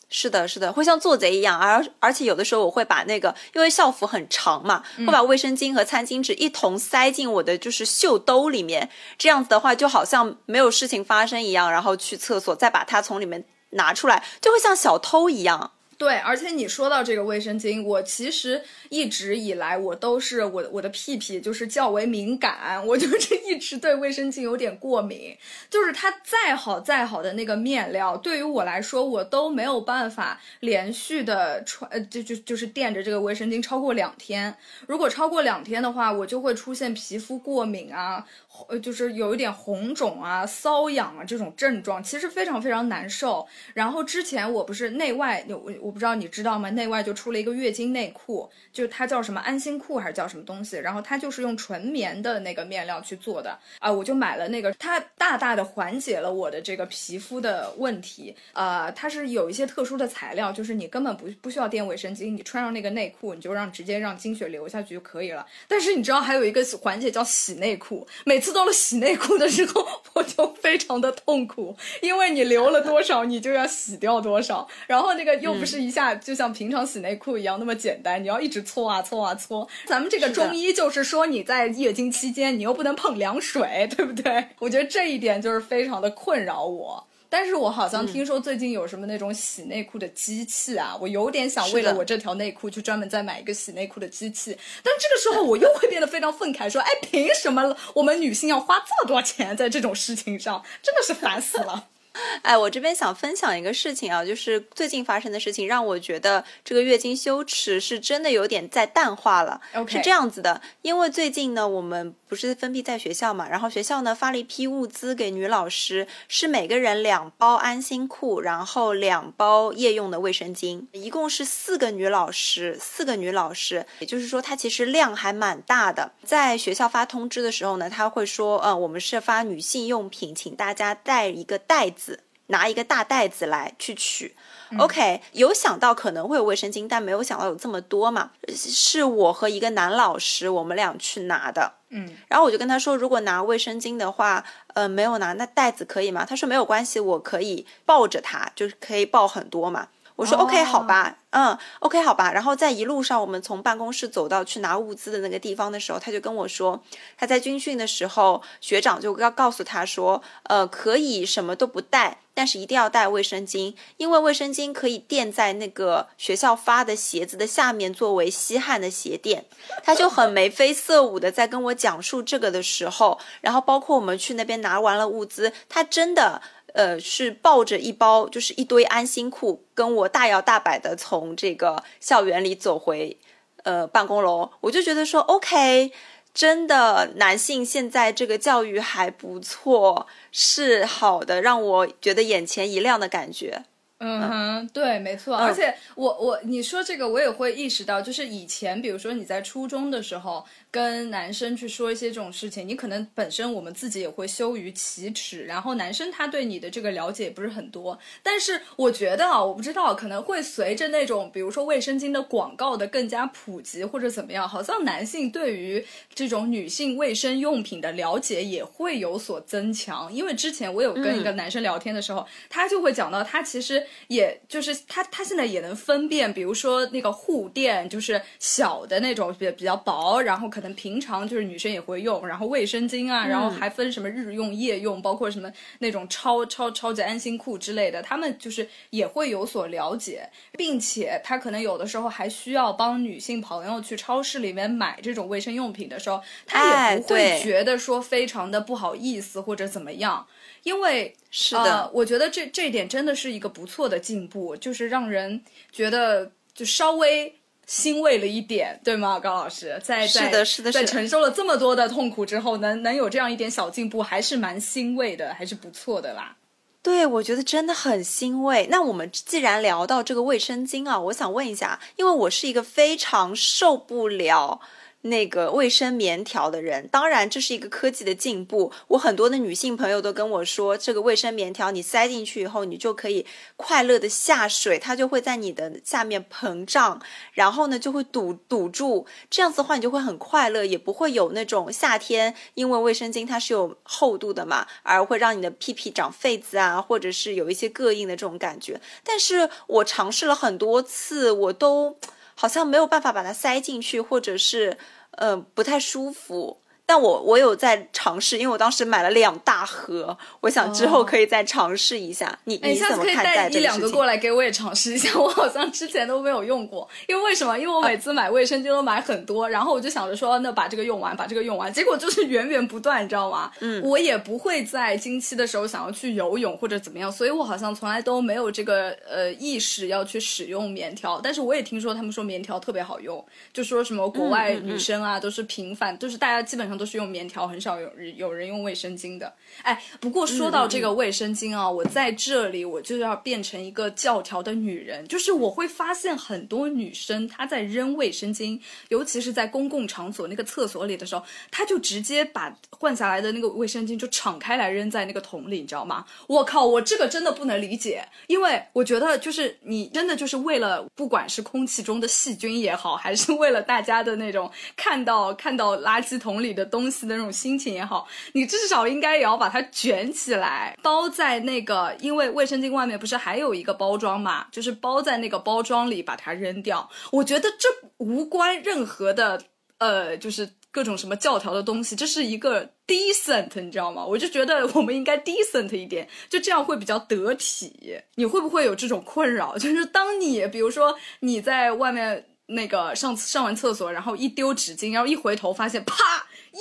是的，是的，会像做贼一样。而而且有的时候我会把那个，因为校服很长嘛，会把卫生巾和餐巾纸一同塞进我的就是袖兜里面。这样子的话，就好像没有事情发生一样，然后去厕所再把它从里面拿出来，就会像小偷一样。对，而且你说到这个卫生巾，我其实一直以来我都是我我的屁屁就是较为敏感，我就是一直对卫生巾有点过敏。就是它再好再好的那个面料，对于我来说，我都没有办法连续的穿，呃，就就就是垫着这个卫生巾超过两天。如果超过两天的话，我就会出现皮肤过敏啊。呃，就是有一点红肿啊、瘙痒啊这种症状，其实非常非常难受。然后之前我不是内外，我我不知道你知道吗？内外就出了一个月经内裤，就它叫什么安心裤还是叫什么东西？然后它就是用纯棉的那个面料去做的啊，我就买了那个，它大大的缓解了我的这个皮肤的问题。呃，它是有一些特殊的材料，就是你根本不不需要垫卫生巾，你穿上那个内裤，你就让直接让经血流下去就可以了。但是你知道还有一个缓解叫洗内裤，每次。次到了洗内裤的时候，我就非常的痛苦，[LAUGHS] 因为你流了多少，你就要洗掉多少，然后那个又不是一下就像平常洗内裤一样那么简单，你要一直搓啊搓啊搓。咱们这个中医就是说，你在月经期间，你又不能碰凉水，对不对？我觉得这一点就是非常的困扰我。但是我好像听说最近有什么那种洗内裤的机器啊，我有点想为了我这条内裤去专门再买一个洗内裤的机器。但这个时候我又会变得非常愤慨，说：“哎，凭什么我们女性要花这么多钱在这种事情上？真的是烦死了。” [LAUGHS] 哎，我这边想分享一个事情啊，就是最近发生的事情，让我觉得这个月经羞耻是真的有点在淡化了。是这样子的，因为最近呢，我们不是分批在学校嘛，然后学校呢发了一批物资给女老师，是每个人两包安心裤，然后两包夜用的卫生巾，一共是四个女老师，四个女老师，也就是说，它其实量还蛮大的。在学校发通知的时候呢，他会说，呃，我们是发女性用品，请大家带一个袋子。拿一个大袋子来去取，OK，有想到可能会有卫生巾，但没有想到有这么多嘛。是我和一个男老师，我们俩去拿的，嗯，然后我就跟他说，如果拿卫生巾的话，呃，没有拿，那袋子可以吗？他说没有关系，我可以抱着它，就是可以抱很多嘛。我说 OK 好吧，嗯，OK 好吧。然后在一路上，我们从办公室走到去拿物资的那个地方的时候，他就跟我说，他在军训的时候，学长就要告诉他说，呃，可以什么都不带，但是一定要带卫生巾，因为卫生巾可以垫在那个学校发的鞋子的下面，作为吸汗的鞋垫。他就很眉飞色舞的在跟我讲述这个的时候，然后包括我们去那边拿完了物资，他真的。呃，是抱着一包，就是一堆安心裤，跟我大摇大摆的从这个校园里走回，呃，办公楼。我就觉得说，OK，真的，男性现在这个教育还不错，是好的，让我觉得眼前一亮的感觉。嗯哼，对，没错，而且我我你说这个，我也会意识到，就是以前，比如说你在初中的时候。跟男生去说一些这种事情，你可能本身我们自己也会羞于启齿，然后男生他对你的这个了解也不是很多。但是我觉得啊，我不知道可能会随着那种比如说卫生巾的广告的更加普及或者怎么样，好像男性对于这种女性卫生用品的了解也会有所增强。因为之前我有跟一个男生聊天的时候，他就会讲到他其实也就是他他现在也能分辨，比如说那个护垫就是小的那种比比较薄，然后可能。平常就是女生也会用，然后卫生巾啊，然后还分什么日用、夜用，包括什么那种超超超级安心裤之类的，他们就是也会有所了解，并且他可能有的时候还需要帮女性朋友去超市里面买这种卫生用品的时候，他也不会觉得说非常的不好意思或者怎么样，因为是的，我觉得这这一点真的是一个不错的进步，就是让人觉得就稍微。欣慰了一点，对吗，高老师？在是的，是的，在承受了这么多的痛苦之后，能能有这样一点小进步，还是蛮欣慰的，还是不错的啦。对，我觉得真的很欣慰。那我们既然聊到这个卫生巾啊，我想问一下，因为我是一个非常受不了。那个卫生棉条的人，当然这是一个科技的进步。我很多的女性朋友都跟我说，这个卫生棉条你塞进去以后，你就可以快乐的下水，它就会在你的下面膨胀，然后呢就会堵堵住，这样子的话你就会很快乐，也不会有那种夏天因为卫生巾它是有厚度的嘛，而会让你的屁屁长痱子啊，或者是有一些膈应的这种感觉。但是我尝试了很多次，我都好像没有办法把它塞进去，或者是。嗯，不太舒服。但我我有在尝试，因为我当时买了两大盒，我想之后可以再尝试一下。你你怎么看待这一两个过来给我也尝试一下，[LAUGHS] 我好像之前都没有用过。因为为什么？因为我每次买卫生巾都买很多，然后我就想着说，那把这个用完，把这个用完，结果就是源源不断，你知道吗？嗯，我也不会在经期的时候想要去游泳或者怎么样，所以我好像从来都没有这个呃意识要去使用棉条。但是我也听说他们说棉条特别好用，就说什么国外女生啊都是频繁，就是大家基本上都是用棉条。很少有有人用卫生巾的，哎，不过说到这个卫生巾啊，我在这里我就要变成一个教条的女人，就是我会发现很多女生她在扔卫生巾，尤其是在公共场所那个厕所里的时候，她就直接把换下来的那个卫生巾就敞开来扔在那个桶里，你知道吗？我靠，我这个真的不能理解，因为我觉得就是你真的就是为了不管是空气中的细菌也好，还是为了大家的那种看到看到垃圾桶里的东西的那种。心情也好，你至少应该也要把它卷起来，包在那个，因为卫生巾外面不是还有一个包装嘛，就是包在那个包装里把它扔掉。我觉得这无关任何的，呃，就是各种什么教条的东西，这是一个 decent，你知道吗？我就觉得我们应该 decent 一点，就这样会比较得体。你会不会有这种困扰？就是当你比如说你在外面那个上上完厕所，然后一丢纸巾，然后一回头发现，啪。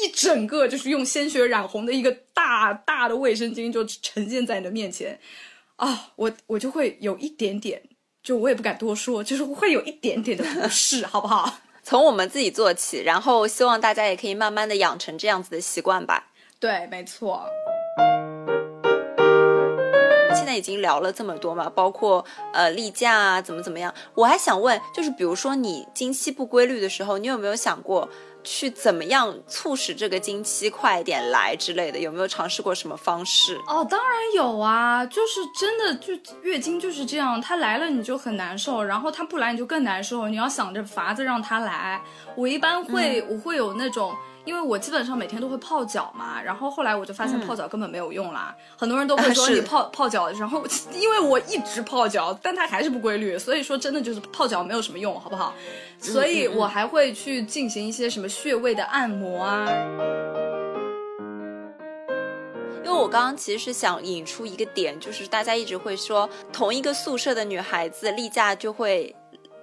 一整个就是用鲜血染红的一个大大的卫生巾就呈现在你的面前，啊，我我就会有一点点，就我也不敢多说，就是会有一点点的不适，好不好？从我们自己做起，然后希望大家也可以慢慢的养成这样子的习惯吧。对，没错。现在已经聊了这么多嘛，包括呃例假啊，怎么怎么样？我还想问，就是比如说你经期不规律的时候，你有没有想过？去怎么样促使这个经期快一点来之类的，有没有尝试过什么方式？哦，当然有啊，就是真的就月经就是这样，它来了你就很难受，然后它不来你就更难受，你要想着法子让它来。我一般会我会有那种。因为我基本上每天都会泡脚嘛，然后后来我就发现泡脚根本没有用啦。很多人都会说你泡泡脚，然后因为我一直泡脚，但它还是不规律，所以说真的就是泡脚没有什么用，好不好？所以我还会去进行一些什么穴位的按摩啊。因为我刚刚其实是想引出一个点，就是大家一直会说同一个宿舍的女孩子例假就会。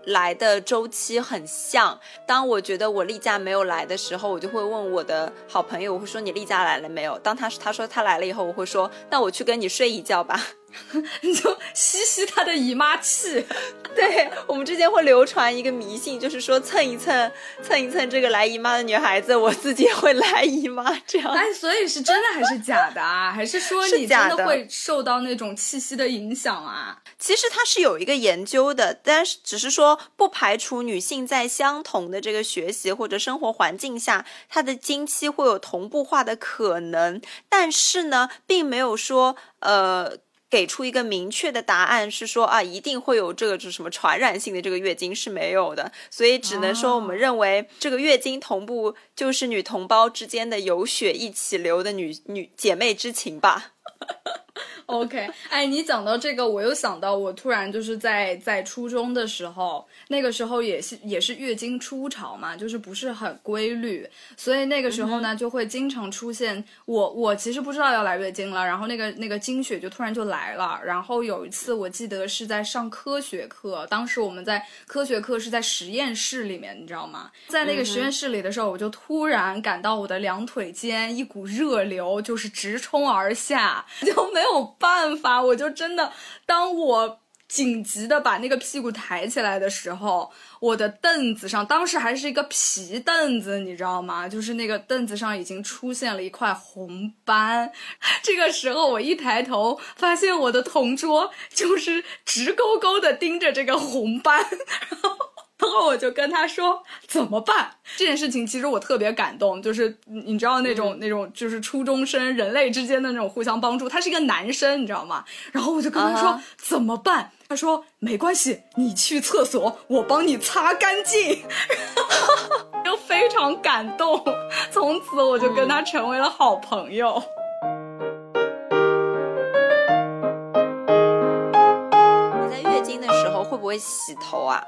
来的周期很像。当我觉得我例假没有来的时候，我就会问我的好朋友，我会说你例假来了没有？当他他说他来了以后，我会说那我去跟你睡一觉吧。[LAUGHS] 你就吸吸他的姨妈气，[LAUGHS] 对我们之间会流传一个迷信，就是说蹭一蹭蹭一蹭这个来姨妈的女孩子，我自己也会来姨妈这样。哎，所以是真的还是假的啊？[LAUGHS] 还是说你真的会受到那种气息的影响啊？其实它是有一个研究的，但是只是说不排除女性在相同的这个学习或者生活环境下，她的经期会有同步化的可能，但是呢，并没有说呃。给出一个明确的答案是说啊，一定会有这个就是什么传染性的这个月经是没有的，所以只能说我们认为这个月经同步就是女同胞之间的有血一起流的女女姐妹之情吧。[LAUGHS] [LAUGHS] OK，哎，你讲到这个，我又想到，我突然就是在在初中的时候，那个时候也是也是月经初潮嘛，就是不是很规律，所以那个时候呢，就会经常出现我我其实不知道要来月经了，然后那个那个经血就突然就来了，然后有一次我记得是在上科学课，当时我们在科学课是在实验室里面，你知道吗？在那个实验室里的时候，我就突然感到我的两腿间一股热流就是直冲而下，[LAUGHS] 就没没有。办法，我就真的，当我紧急的把那个屁股抬起来的时候，我的凳子上，当时还是一个皮凳子，你知道吗？就是那个凳子上已经出现了一块红斑。这个时候我一抬头，发现我的同桌就是直勾勾的盯着这个红斑，然后。然后我就跟他说怎么办这件事情，其实我特别感动，就是你知道那种那种就是初中生人类之间的那种互相帮助。他是一个男生，你知道吗？然后我就跟他说怎么办？他说没关系，你去厕所，我帮你擦干净。[LAUGHS] 就非常感动，从此我就跟他成为了好朋友。你在月经的时候会不会洗头啊？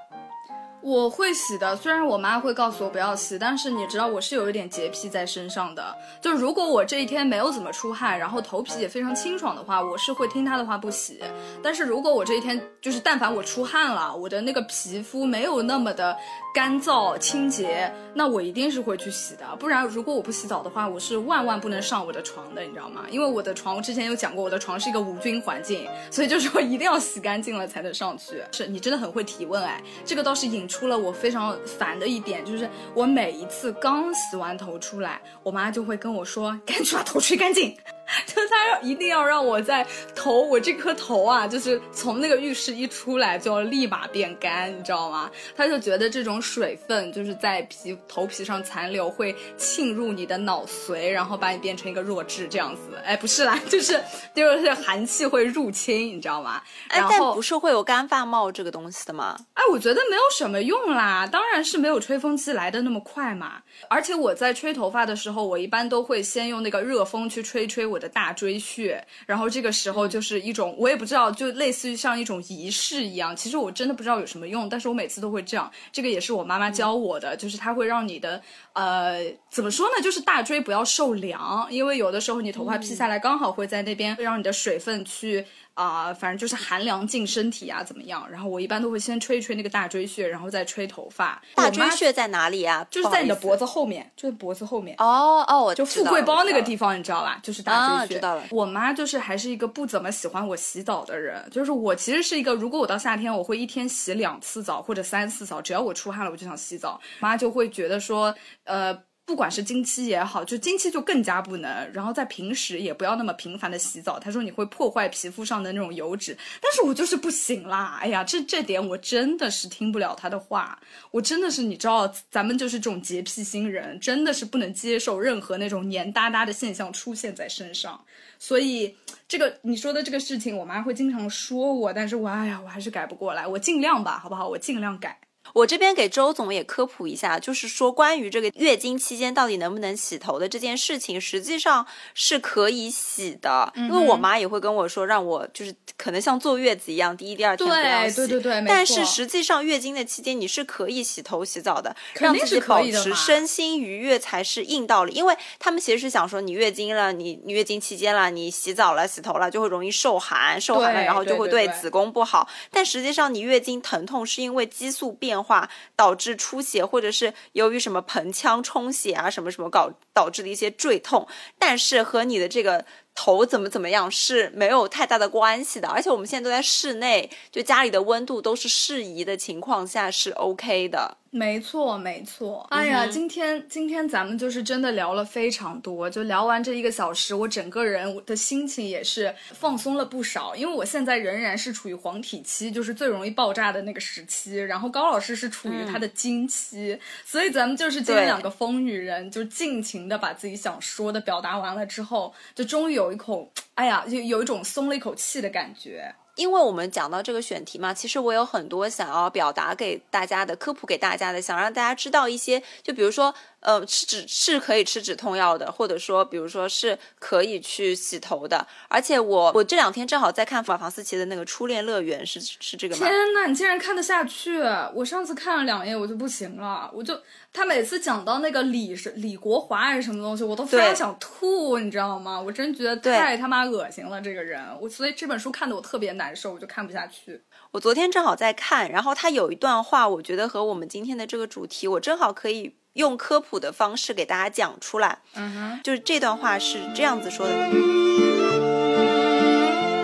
我会洗的，虽然我妈会告诉我不要洗，但是你知道我是有一点洁癖在身上的。就如果我这一天没有怎么出汗，然后头皮也非常清爽的话，我是会听她的话不洗。但是如果我这一天就是但凡我出汗了，我的那个皮肤没有那么的干燥清洁，那我一定是会去洗的。不然如果我不洗澡的话，我是万万不能上我的床的，你知道吗？因为我的床我之前有讲过，我的床是一个无菌环境，所以就是我一定要洗干净了才能上去。是你真的很会提问哎，这个倒是引。出出了我非常烦的一点，就是我每一次刚洗完头出来，我妈就会跟我说：“赶紧把头吹干净。” [LAUGHS] 就他要一定要让我在头，我这颗头啊，就是从那个浴室一出来就要立马变干，你知道吗？他就觉得这种水分就是在皮头皮上残留，会沁入你的脑髓，然后把你变成一个弱智这样子。哎，不是啦，就是就是寒气会入侵，你知道吗？哎，但不是会有干发帽这个东西的吗？哎，我觉得没有什么用啦，当然是没有吹风机来的那么快嘛。而且我在吹头发的时候，我一般都会先用那个热风去吹吹。我的大椎穴，然后这个时候就是一种，我也不知道，就类似于像一种仪式一样。其实我真的不知道有什么用，但是我每次都会这样。这个也是我妈妈教我的，就是它会让你的，呃，怎么说呢？就是大椎不要受凉，因为有的时候你头发披下来，刚好会在那边，会让你的水分去。啊，反正就是寒凉进身体啊，怎么样？然后我一般都会先吹一吹那个大椎穴，然后再吹头发。大椎穴在哪里啊？就是在你的脖子后面，就是脖子后面。哦哦，我就富贵包那个地方，你知道吧？就是大椎穴。知道了。我妈就是还是一个不怎么喜欢我洗澡的人，就是我其实是一个，如果我到夏天，我会一天洗两次澡或者三次澡，只要我出汗了，我就想洗澡。妈就会觉得说，呃。不管是经期也好，就经期就更加不能。然后在平时也不要那么频繁的洗澡。他说你会破坏皮肤上的那种油脂，但是我就是不行啦。哎呀，这这点我真的是听不了他的话。我真的是你知道，咱们就是这种洁癖星人，真的是不能接受任何那种黏哒哒的现象出现在身上。所以这个你说的这个事情，我妈会经常说我，但是我哎呀，我还是改不过来。我尽量吧，好不好？我尽量改。我这边给周总也科普一下，就是说关于这个月经期间到底能不能洗头的这件事情，实际上是可以洗的。因为我妈也会跟我说，让我就是可能像坐月子一样，第一、第二天不要洗。对对对对，但是实际上月经的期间你是可以洗头洗澡的，让自己保持身心愉悦才是硬道理。因为他们其实是想说，你月经了，你你月经期间了，你洗澡了、洗头了，就会容易受寒，受寒了然后就会对子宫不好。但实际上你月经疼痛是因为激素变化导致出血，或者是由于什么盆腔充血啊，什么什么搞导致的一些坠痛，但是和你的这个头怎么怎么样是没有太大的关系的。而且我们现在都在室内，就家里的温度都是适宜的情况下是 OK 的。没错，没错。哎呀，今天今天咱们就是真的聊了非常多，就聊完这一个小时，我整个人的心情也是放松了不少。因为我现在仍然是处于黄体期，就是最容易爆炸的那个时期。然后高老师是处于他的经期，所以咱们就是今天两个疯女人，就尽情的把自己想说的表达完了之后，就终于有有一口，哎呀，就有一种松了一口气的感觉。因为我们讲到这个选题嘛，其实我有很多想要表达给大家的、科普给大家的，想让大家知道一些，就比如说。呃，吃止是可以吃止痛药的，或者说，比如说是可以去洗头的。而且我我这两天正好在看法房思琪的那个《初恋乐园》，是是这个吗？天呐，你竟然看得下去！我上次看了两页，我就不行了。我就他每次讲到那个李是李国华还是什么东西，我都非常想吐，你知道吗？我真觉得太他妈恶心了，这个人。我所以这本书看得我特别难受，我就看不下去。我昨天正好在看，然后他有一段话，我觉得和我们今天的这个主题，我正好可以。用科普的方式给大家讲出来，嗯哼，就是这段话是这样子说的。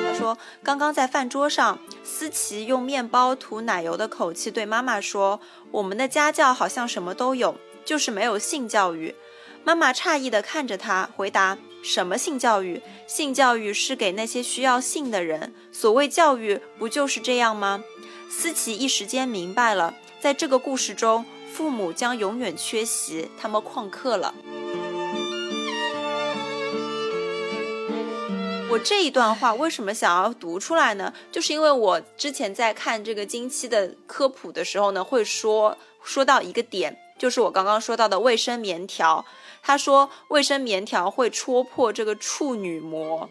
他说：“刚刚在饭桌上，思琪用面包涂奶油的口气对妈妈说：‘我们的家教好像什么都有，就是没有性教育。’妈妈诧异地看着他，回答：‘什么性教育？性教育是给那些需要性的人。所谓教育，不就是这样吗？’思琪一时间明白了，在这个故事中。”父母将永远缺席，他们旷课了。我这一段话为什么想要读出来呢？就是因为我之前在看这个经期的科普的时候呢，会说说到一个点，就是我刚刚说到的卫生棉条。他说卫生棉条会戳破这个处女膜。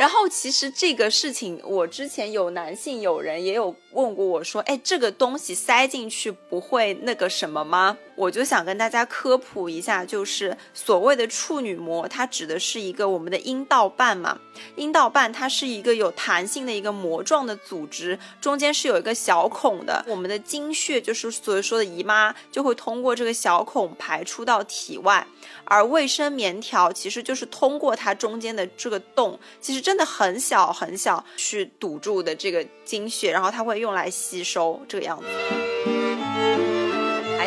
然后其实这个事情，我之前有男性友人也有问过我说，哎，这个东西塞进去不会那个什么吗？我就想跟大家科普一下，就是所谓的处女膜，它指的是一个我们的阴道瓣嘛。阴道瓣它是一个有弹性的一个膜状的组织，中间是有一个小孔的。我们的经血就是所说的姨妈，就会通过这个小孔排出到体外。而卫生棉条其实就是通过它中间的这个洞，其实真的很小很小，去堵住的这个经血，然后它会用来吸收这个样子。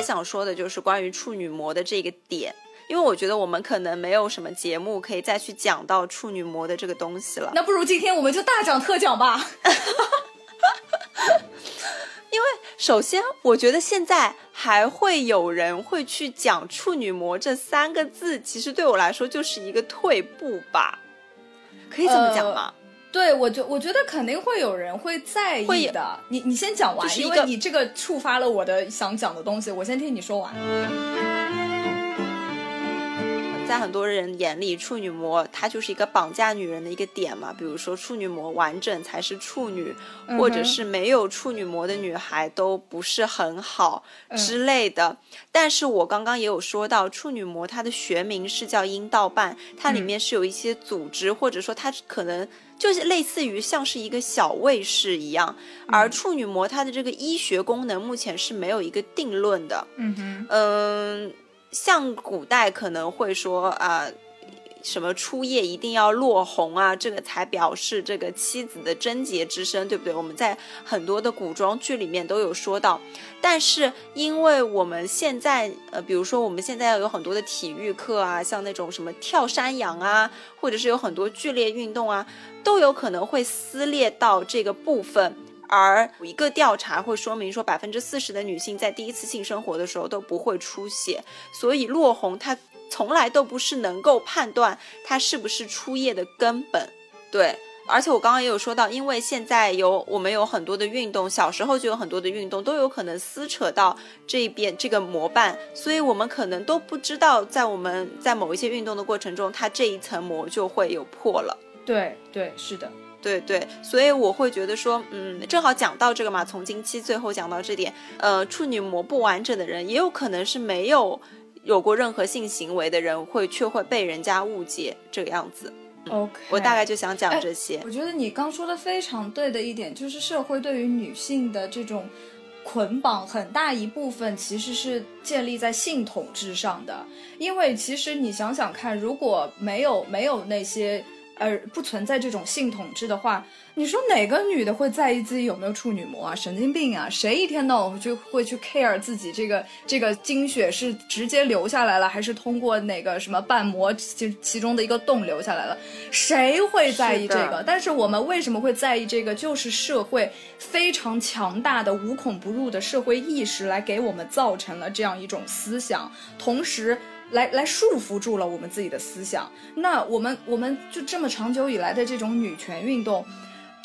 还想说的就是关于处女膜的这个点，因为我觉得我们可能没有什么节目可以再去讲到处女膜的这个东西了。那不如今天我们就大讲特讲吧。[LAUGHS] 因为首先，我觉得现在还会有人会去讲处女膜这三个字，其实对我来说就是一个退步吧。可以这么讲吗？对，我觉我觉得肯定会有人会在意的。你你先讲完，因为你这个触发了我的想讲的东西，我先听你说完。在很多人眼里，处女膜它就是一个绑架女人的一个点嘛。比如说，处女膜完整才是处女，或者是没有处女膜的女孩都不是很好之类的。但是我刚刚也有说到，处女膜它的学名是叫阴道瓣，它里面是有一些组织，或者说它可能。就是类似于像是一个小卫士一样，而处女膜它的这个医学功能目前是没有一个定论的。嗯哼，嗯，像古代可能会说啊。什么初夜一定要落红啊？这个才表示这个妻子的贞洁之身，对不对？我们在很多的古装剧里面都有说到。但是因为我们现在，呃，比如说我们现在要有很多的体育课啊，像那种什么跳山羊啊，或者是有很多剧烈运动啊，都有可能会撕裂到这个部分。而一个调查会说明说，百分之四十的女性在第一次性生活的时候都不会出血，所以落红它。从来都不是能够判断它是不是初夜的根本，对，而且我刚刚也有说到，因为现在有我们有很多的运动，小时候就有很多的运动都有可能撕扯到这边这个膜瓣，所以我们可能都不知道，在我们在某一些运动的过程中，它这一层膜就会有破了。对对，是的。对对，所以我会觉得说，嗯，正好讲到这个嘛，从经期最后讲到这点，呃，处女膜不完整的人，也有可能是没有有过任何性行为的人，会却会被人家误解这个样子。OK，我大概就想讲这些。我觉得你刚说的非常对的一点，就是社会对于女性的这种捆绑，很大一部分其实是建立在性统治上的。因为其实你想想看，如果没有没有那些。而不存在这种性统治的话，你说哪个女的会在意自己有没有处女膜啊？神经病啊！谁一天到晚就会去 care 自己这个这个精血是直接流下来了，还是通过哪个什么瓣膜其其中的一个洞流下来了？谁会在意这个？但是我们为什么会在意这个？就是社会非常强大的无孔不入的社会意识来给我们造成了这样一种思想，同时。来来束缚住了我们自己的思想，那我们我们就这么长久以来的这种女权运动。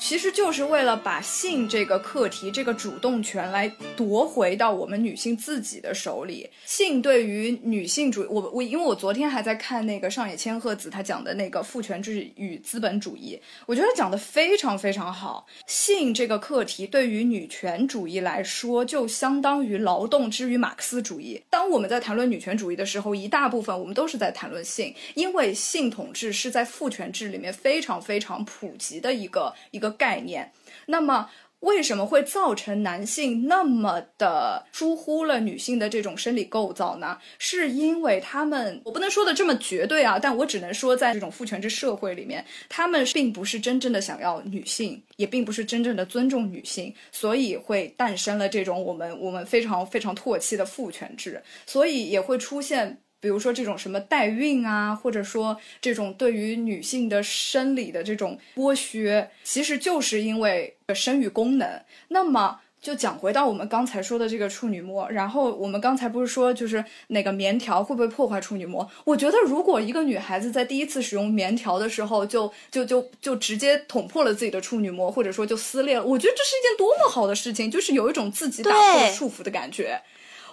其实就是为了把性这个课题、这个主动权来夺回到我们女性自己的手里。性对于女性主，我我因为我昨天还在看那个上野千鹤子他讲的那个父权制与资本主义，我觉得讲的非常非常好。性这个课题对于女权主义来说，就相当于劳动之于马克思主义。当我们在谈论女权主义的时候，一大部分我们都是在谈论性，因为性统治是在父权制里面非常非常普及的一个一个。概念，那么为什么会造成男性那么的疏忽了女性的这种生理构造呢？是因为他们，我不能说的这么绝对啊，但我只能说，在这种父权制社会里面，他们并不是真正的想要女性，也并不是真正的尊重女性，所以会诞生了这种我们我们非常非常唾弃的父权制，所以也会出现。比如说这种什么代孕啊，或者说这种对于女性的生理的这种剥削，其实就是因为生育功能。那么就讲回到我们刚才说的这个处女膜，然后我们刚才不是说就是那个棉条会不会破坏处女膜？我觉得如果一个女孩子在第一次使用棉条的时候就就就就直接捅破了自己的处女膜，或者说就撕裂了，我觉得这是一件多么好的事情，就是有一种自己打破束缚的感觉。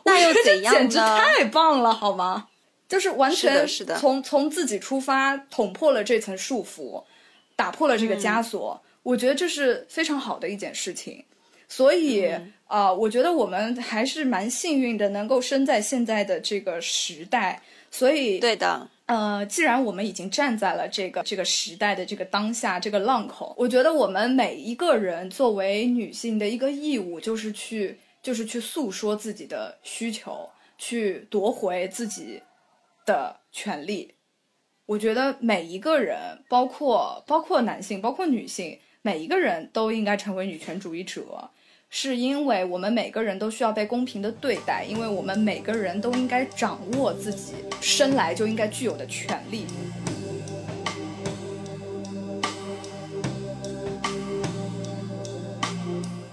那又怎样简直太棒了，好吗？就是完全从从自己出发，捅破了这层束缚，打破了这个枷锁。我觉得这是非常好的一件事情。所以啊，我觉得我们还是蛮幸运的，能够生在现在的这个时代。所以，对的，呃，既然我们已经站在了这个这个时代的这个当下这个浪口，我觉得我们每一个人作为女性的一个义务，就是去就是去诉说自己的需求，去夺回自己。的权利，我觉得每一个人，包括包括男性，包括女性，每一个人都应该成为女权主义者，是因为我们每个人都需要被公平的对待，因为我们每个人都应该掌握自己生来就应该具有的权利。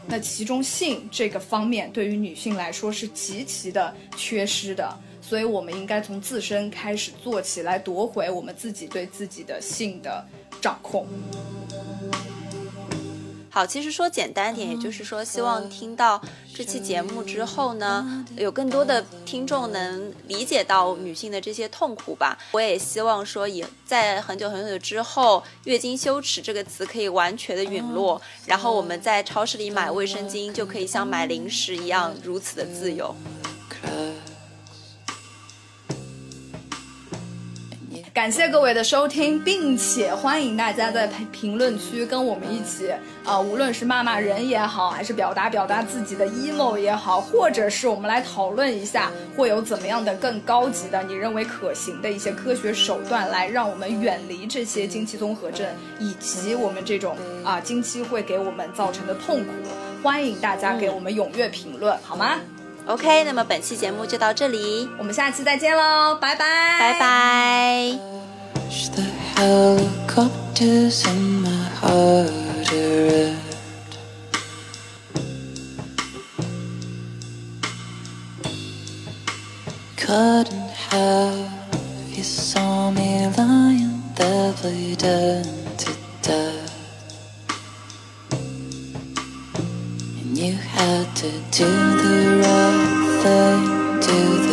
那其中性这个方面，对于女性来说是极其的缺失的。所以，我们应该从自身开始做起来，夺回我们自己对自己的性的掌控。好，其实说简单点，也就是说，希望听到这期节目之后呢，有更多的听众能理解到女性的这些痛苦吧。我也希望说，也在很久很久之后，“月经羞耻”这个词可以完全的陨落，然后我们在超市里买卫生巾就可以像买零食一样如此的自由。感谢各位的收听，并且欢迎大家在评论区跟我们一起，啊，无论是骂骂人也好，还是表达表达自己的 emo 也好，或者是我们来讨论一下，会有怎么样的更高级的，你认为可行的一些科学手段，来让我们远离这些经期综合症，以及我们这种啊经期会给我们造成的痛苦。欢迎大家给我们踊跃评论，好吗？OK，那么本期节目就到这里，我们下期再见喽，拜拜，拜拜。watch the helicopters in my heart erupt. Couldn't have you saw me lying there bleeding to death, and you had to do the right thing, do the